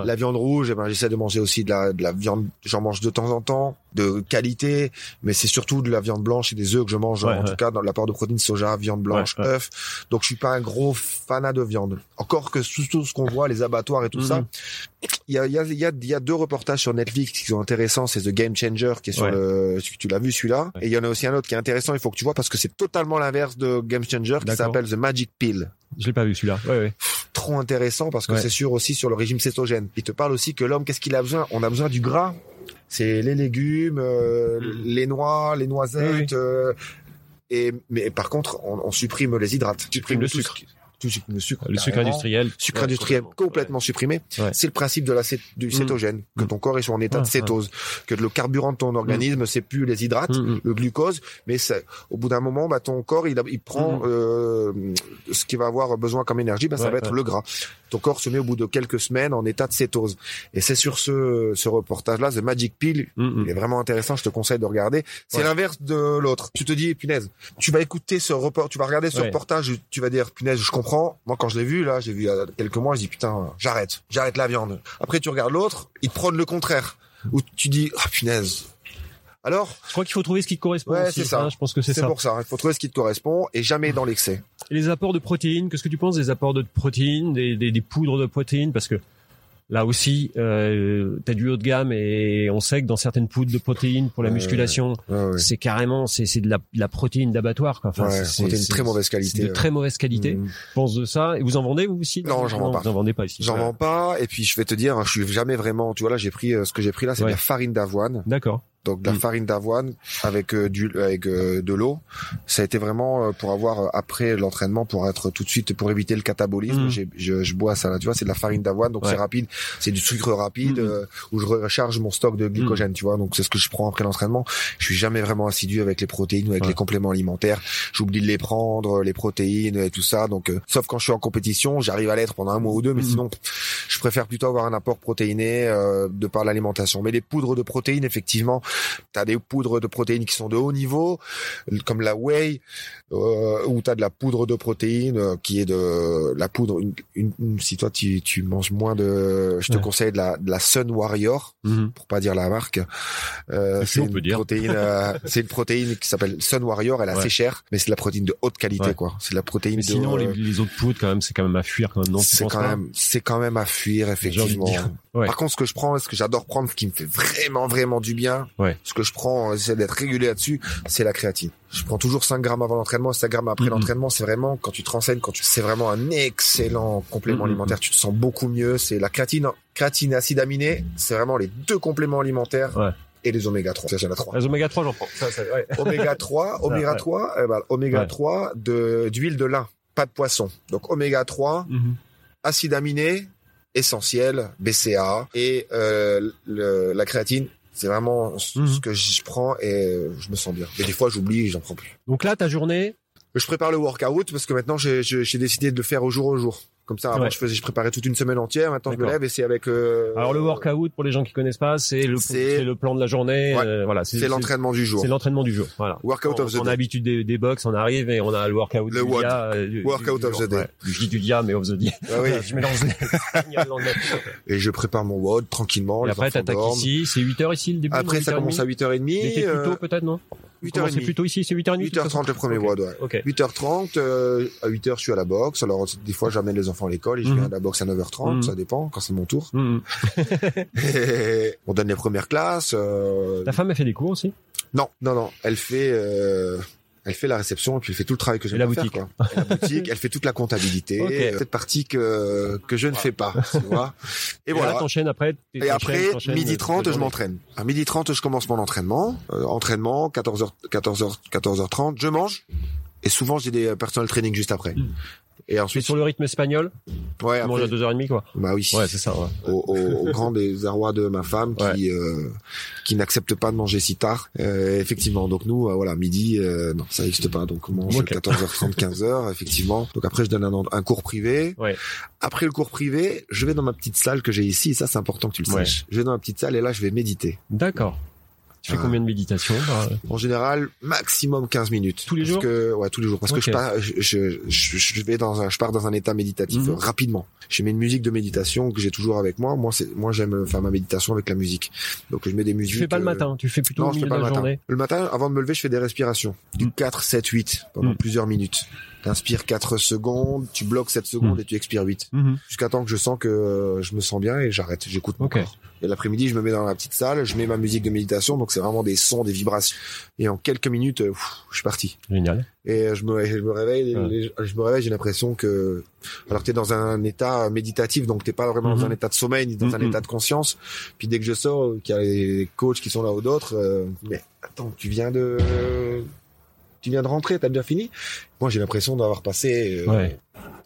La viande rouge, eh ben, j'essaie de manger aussi de la, de la viande. J'en mange de temps en temps, de qualité, mais c'est surtout de la viande blanche et des œufs que je mange. Ouais, en ouais. tout cas, dans l'apport de protéines, soja, viande blanche, Ouais, œufs. Donc, je suis pas un gros fanat de viande. Encore que tout, tout ce qu'on voit, les abattoirs et tout Mhm. ça, il y a, il y, a, y, a, il y a deux reportages sur Netflix qui sont intéressants. C'est The Game Changer qui est sur le, tu l'as vu celui-là. Et il y en a aussi un autre qui est intéressant. Il faut que tu vois parce que c'est totalement l'inverse de Game Changer qui s'appelle The Magic Pill Je l'ai pas vu celui-là. Ouais, ouais. Trop intéressant parce que Ouais. c'est sûr aussi sur le régime cétogène. Il te parle aussi que l'homme, qu'est-ce qu'il a besoin? On a besoin du gras. C'est les légumes, euh, les noix, les noisettes. Oui, euh, et mais par contre, on, on supprime les hydrates. Supprime le tout sucre. Le sucre. Le sucre carrément. industriel. Sucre Ouais, industriel complètement supprimé. Ouais. C'est le principe de la du Mm. cétogène, que ton corps est sur un état Ouais, de cétose, que le carburant de ton organisme c'est plus les hydrates, Mm, mm. le glucose, mais c'est- au bout d'un moment, bah, ton corps il, a- il prend euh, ce qu'il va avoir besoin comme énergie, bah, ça Ouais, va être ouais. le gras. Ton corps se met au bout de quelques semaines en état de cétose. Et c'est sur ce, ce reportage-là, The Magic Pill, il est vraiment intéressant, je te conseille de regarder. C'est Ouais. l'inverse de l'autre. Tu te dis, punaise, tu vas écouter ce report, tu vas regarder ce Ouais. reportage, tu vas dire, punaise, je comprends. Moi, quand je l'ai vu, là, j'ai vu il y a quelques mois, je dis, putain, j'arrête, j'arrête la viande. Après, tu regardes l'autre, il te prône le contraire. Où tu dis, ah, punaise. Alors, Je crois qu'il faut trouver ce qui te correspond. Ouais, c'est ça. hein, je pense que c'est c'est ça. pour ça. Il faut trouver ce qui te correspond et jamais dans l'excès. Et les apports de protéines, qu'est-ce que tu penses des apports de protéines, des, des, des poudres de protéines? Parce que là aussi, euh, t'as du haut de gamme et on sait que dans certaines poudres de protéines pour la musculation, Ouais, ouais. c'est carrément c'est c'est de la, de la protéine d'abattoir. Quoi. Enfin, Ouais, c'est c'est- très mauvaise qualité, de très mauvaise qualité. Je pense de ça. Et vous en vendez vous aussi Non, j'en vends pas. Vous en vendez pas ici. J'en vends pas. Et puis, je vais te dire, hein, je suis jamais vraiment, tu vois, là, j'ai pris, euh, ce que j'ai pris là, c'est de la farine d'avoine. D'accord. Donc de la Mm. farine d'avoine avec euh, du avec euh, de l'eau. Ça a été vraiment euh, pour avoir après l'entraînement pour être tout de suite pour éviter le catabolisme. Mm. J'ai- Je, je bois ça là, tu vois, c'est de la farine d'avoine donc Ouais. c'est rapide, c'est du sucre rapide Mm. euh, où je recharge mon stock de glycogène, tu vois. Donc c'est ce que je prends après l'entraînement. Je suis jamais vraiment assidu avec les protéines ou avec Ouais. les compléments alimentaires. J'oublie de les prendre, les protéines et tout ça. Donc euh, sauf quand je suis en compétition, j'arrive à l'être pendant un mois ou deux, mais Mm. sinon je préfère plutôt avoir un apport protéiné euh, de par l'alimentation. Mais les poudres de protéines, effectivement, tu as des poudres de protéines qui sont de haut niveau, comme la whey, euh, ou tu as de la poudre de protéines euh, qui est de la poudre. Une, une- une- si toi tu, tu manges moins de, je te Ouais. conseille de la, de la Sun Warrior, Mhm. pour pas dire la marque. Euh, c'est une dire. protéine, euh, c'est une protéine qui s'appelle Sun Warrior. Elle est assez chère, mais c'est de la protéine de haute qualité, Ouais. quoi. C'est de la protéine Mais de. sinon, les, euh, les autres poudres, quand même, c'est quand même à fuir, quand même. C'est quand même, c'est quand même à fuir, effectivement. Par contre, ce que je prends, ce que j'adore prendre, ce qui me fait vraiment, vraiment du bien, Ouais. ce que je prends, euh, j'essaie d'être régulé là-dessus, c'est la créatine. Je prends toujours 5 grammes avant l'entraînement, 5 grammes après l'entraînement. C'est vraiment, quand tu te renseignes, quand tu, c'est vraiment un excellent complément alimentaire. Tu te sens beaucoup mieux. C'est la créatine, créatine et acide aminé. C'est vraiment les deux compléments alimentaires. Ouais. Et les oméga 3. Ça, j'en ai trois. Les oméga 3, j'en prends. Ça, ça, ouais. Oméga 3, oméga ouais. 3, eh ben, oméga Ouais. 3 de, d'huile de lin, pas de poisson. Donc, oméga 3, Mhm. acide aminé essentiel, BCA et euh, le- la créatine. C'est vraiment ce Mhm. ce que je prends et euh, je me sens bien. Mais des fois, j'oublie et j'en prends plus. Donc là, ta journée, Je prépare le workout parce que maintenant, j'ai décidé de le faire au jour au jour. Comme ça, avant, Ouais. je faisais, je préparais toute une semaine entière. Maintenant, je me lève et c'est avec. euh, alors le workout pour les gens qui connaissent pas, c'est le, C'est- le plan de la journée. Ouais. euh, voilà, C'est l'entraînement du jour. C'est l'entraînement du jour. Voilà. Workout on, of the on a day. l'habitude des, des box, on arrive et on a le workout Le du WOD. dia, euh, du- Workout du of jour. the day. Ouais. Je dis du dia, mais of the day. Ah oui. je mélange les. Et je prépare mon WOD tranquillement. Et après, t'attaques ici. C'est 8h ici le début Après, ça 8h30? commence à 8h30. Mais t'es plus euh, tôt peut-être, non? Comment C'est 8h30. plutôt ici, c'est 8h30 de toute 8h30 façon le premier Ok. WOD, ouais. Ok. 8h30, euh, à 8h je suis à la boxe. Alors des fois j'amène les enfants à l'école et je Mhm. viens à la boxe à 9h30, Mhm. ça dépend quand c'est mon tour. Mhm. Et on donne les premières classes. euh, Ta femme a fait des cours aussi? Non, non, non, elle fait euh, elle fait la réception et puis elle fait tout le travail que j'aime la pas faire boutique. quoi. Et la boutique, elle fait toute la comptabilité, cette partie que que je ne fais pas, tu vois. Et, Et, voilà. là, après. Et après, midi euh, 30, toute la je m'entraîne. À midi 30, je commence mon entraînement. Euh, entraînement, 14h, 14h, 14h30, je mange. Et souvent, j'ai des euh, personal training juste après. Mm. Et ensuite, sur le rythme espagnol, ouais, manges à après, 2h30 quoi. bah oui. Ouais, c'est ça. Ouais. au, au, au grand désarroi de ma femme qui euh, qui n'accepte pas de manger si tard. Euh, effectivement, donc nous, euh, voilà, midi, euh, non, ça n'existe pas. Donc on mange Ok. 14h30, 15h, effectivement. Donc après, je donne un, un cours privé. Ouais. Après le cours privé, je vais dans ma petite salle que j'ai ici. Et ça, c'est important que tu le saches. Je vais dans ma petite salle et là, je vais méditer. D'accord. Tu fais combien de méditations par- En général, maximum 15 minutes. Tous les Parce jours? que, Ouais, tous les jours. Parce que je pars, je, je, je, je vais dans un, je pars dans un état méditatif Mhm. rapidement. Je mets une musique de méditation que j'ai toujours avec moi. Moi, c'est, moi, j'aime faire ma méditation avec la musique. Donc, je mets des musiques. Tu fais pas le euh, matin, tu fais plutôt Non, au je fais milieu pas de le la matin. journée. Le matin, avant de me lever, je fais des respirations. Du Mm. 4, 7, 8 pendant Mm. plusieurs minutes. T'inspires 4 secondes, tu bloques 7 secondes Mm. et tu expires 8. Mhm. Jusqu'à temps que je sens que euh, je me sens bien et j'arrête, j'écoute mon Ok. corps. Et l'après-midi, je me mets dans la petite salle, je mets ma musique de méditation, donc c'est vraiment des sons, des vibrations. Et en quelques minutes, euh, pff, je suis parti. Génial. Et euh, je me, je me réveille, Ouais. je me réveille, j'ai l'impression que, alors que t'es dans un état méditatif, donc t'es pas vraiment dans Mhm. un état de sommeil ni dans un Mhm. état de conscience. Puis dès que je sors, qu'il y a les coachs qui sont là ou d'autres, euh, mais attends, tu viens de, tu viens de rentrer, t'as déjà fini? Moi, j'ai l'impression d'avoir passé euh, Ouais.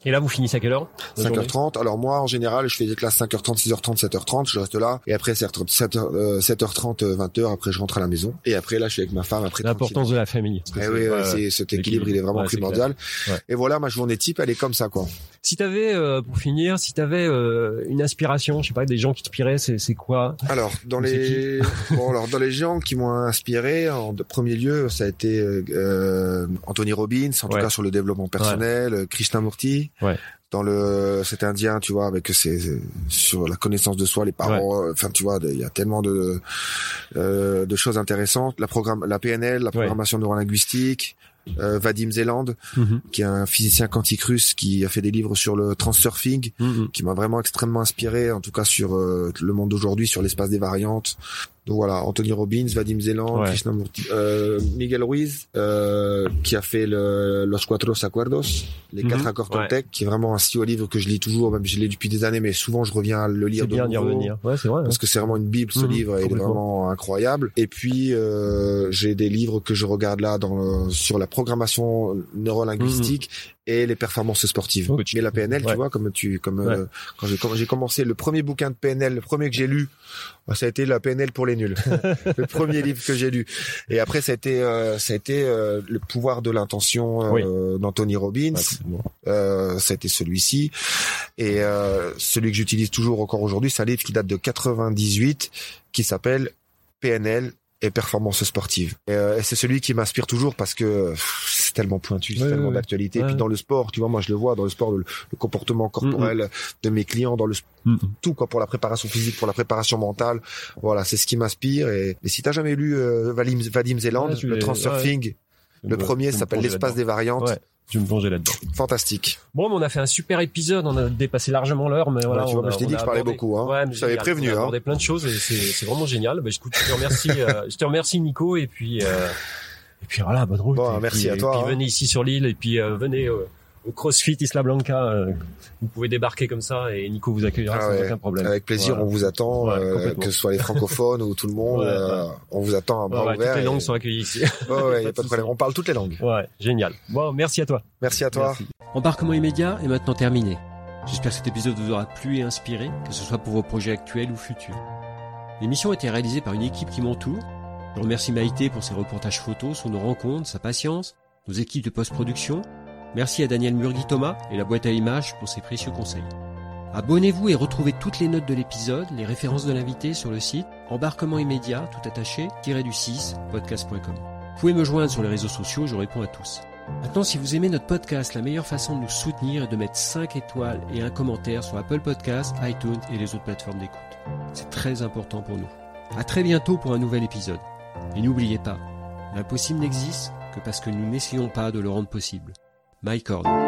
Et là, vous finissez à quelle heure la journée 5h30. Alors moi, en général, je fais des classes 5h30, 6h30, 7h30. Je reste là. Et après, c'est 7h, euh, 7h30, 20h. Après, je rentre à la maison. Et après, là, je suis avec ma femme. Après, L'importance de la famille. Que Eh oui, ouais, cet équilibre, il est vraiment Ouais, primordial. Ouais. Et voilà, ma journée type, elle est comme ça, quoi. Si t'avais, euh, pour finir, si t'avais euh, une inspiration, je sais pas, des gens qui te inspiraient, c'est c'est quoi Alors, dans les, bon, alors, dans les gens qui m'ont inspiré, en premier lieu, ça a été, euh, Anthony Robbins, en tout Ouais. Sur le développement personnel, euh, Krishnamurti. Ouais. Dans le, cet indien, tu vois, avec ses, sur la connaissance de soi, les paroles, enfin, tu vois, il y a tellement de, euh, de choses intéressantes. La programme, la PNL, la programmation neurolinguistique, euh, Vadim Zeland, Mhm. qui est un physicien quantique russe qui a fait des livres sur le transurfing, Mhm. qui m'a vraiment extrêmement inspiré, en tout cas sur euh, le monde d'aujourd'hui, sur l'espace des variantes. Donc voilà, Anthony Robbins, Vadim Zeland, Ouais. Krishnamurti, euh, Miguel Ruiz, euh, qui a fait le, Los Cuatro Acuerdos, les Mhm. quatre accords Ouais. Toltec, qui est vraiment un si haut livre que je lis toujours, même je l'ai depuis des années, mais souvent je reviens à le lire C'est de bien d'y nouveau. revenir. Ouais, c'est vrai. Parce que c'est vraiment une bible ce Mhm, livre, et il est vraiment incroyable. Et puis euh, j'ai des livres que je regarde là dans le- sur la programmation neurolinguistique et les performances sportives. Oh, tu- Mais la PNL, ouais. tu vois, comme tu comme euh, quand j'ai commencé le premier bouquin de PNL, le premier que j'ai lu, bah, ça a été la PNL pour les nuls. le premier livre que j'ai lu. Et après ça a été euh, ça a été euh, le pouvoir de l'intention d'Anthony Robbins. Ouais, c'est bon. Ça a été celui-ci. Et celui que j'utilise toujours encore aujourd'hui, c'est un livre qui date de 98, qui s'appelle PNL et performance sportive. Et, euh, c'est celui qui m'inspire toujours parce que tellement pointu, c'est Ouais, tellement ouais, d'actualité. Et puis dans le sport, tu vois, moi je le vois dans le sport, le, le comportement corporel de mes clients, dans le sp- Mhm. tout quoi pour la préparation physique, pour la préparation mentale. Voilà, c'est ce qui m'inspire. Et, et si t'as jamais lu euh, Vadim, Vadim Zeland, tu le transurfing, le premier s'appelle plongeais l'espace des variantes. Vais me plonger là-dedans. Fantastique. Bon, mais on a fait un super épisode. On a dépassé largement l'heure, mais voilà. Ouais, tu vois, on a- moi, je t'ai dit que je parlais beaucoup, hein. Ouais, mais Je t'avais prévenu, On a hein. abordé plein de choses et c'est c'est vraiment génial. Bah, écoute, je te remercie. euh, je te remercie, Nico, et puis euh, et puis voilà, bonne route. Bon, Et merci puis- à et toi, puis hein. venez ici sur l'île et puis euh, venez euh, au CrossFit Isla Blanca. euh, vous pouvez débarquer comme ça et Nico vous accueillera Ah sans ouais, aucun problème. Avec plaisir, Voilà. on vous attend, Ouais, euh, que ce soit les francophones ou tout le monde, Ouais, euh, on vous attend à bras ouais, toutes ouverts. les et- langues sont accueillies ici. Ouais, ouais, y a pas de problème. On parle toutes les langues. ouais, génial. Bon, merci à toi. Merci à toi. Embarquement immédiat est maintenant terminé. J'espère que cet épisode vous aura plu et inspiré, que ce soit pour vos projets actuels ou futurs. L'émission a été réalisée par une équipe qui m'entoure. Je remercie Maïté pour ses reportages photos, son rencontres, sa patience, nos équipes de post-production. Merci à Daniel Murgui-Thomas et la boîte à images pour ses précieux conseils. Abonnez-vous et retrouvez toutes les notes de l'épisode, les références de l'invité sur le site embarquement immédiat, tout attaché, du 6, podcast.com. Vous pouvez me joindre sur les réseaux sociaux, je réponds à tous. Maintenant, si vous aimez notre podcast, la meilleure façon de nous soutenir est de mettre 5 étoiles et un commentaire sur Apple Podcasts, iTunes et les autres plateformes d'écoute. C'est très important pour nous. À très bientôt pour un nouvel épisode. Et n'oubliez pas, l'impossible n'existe que parce que nous n'essayons pas de le rendre possible. Mike Cord.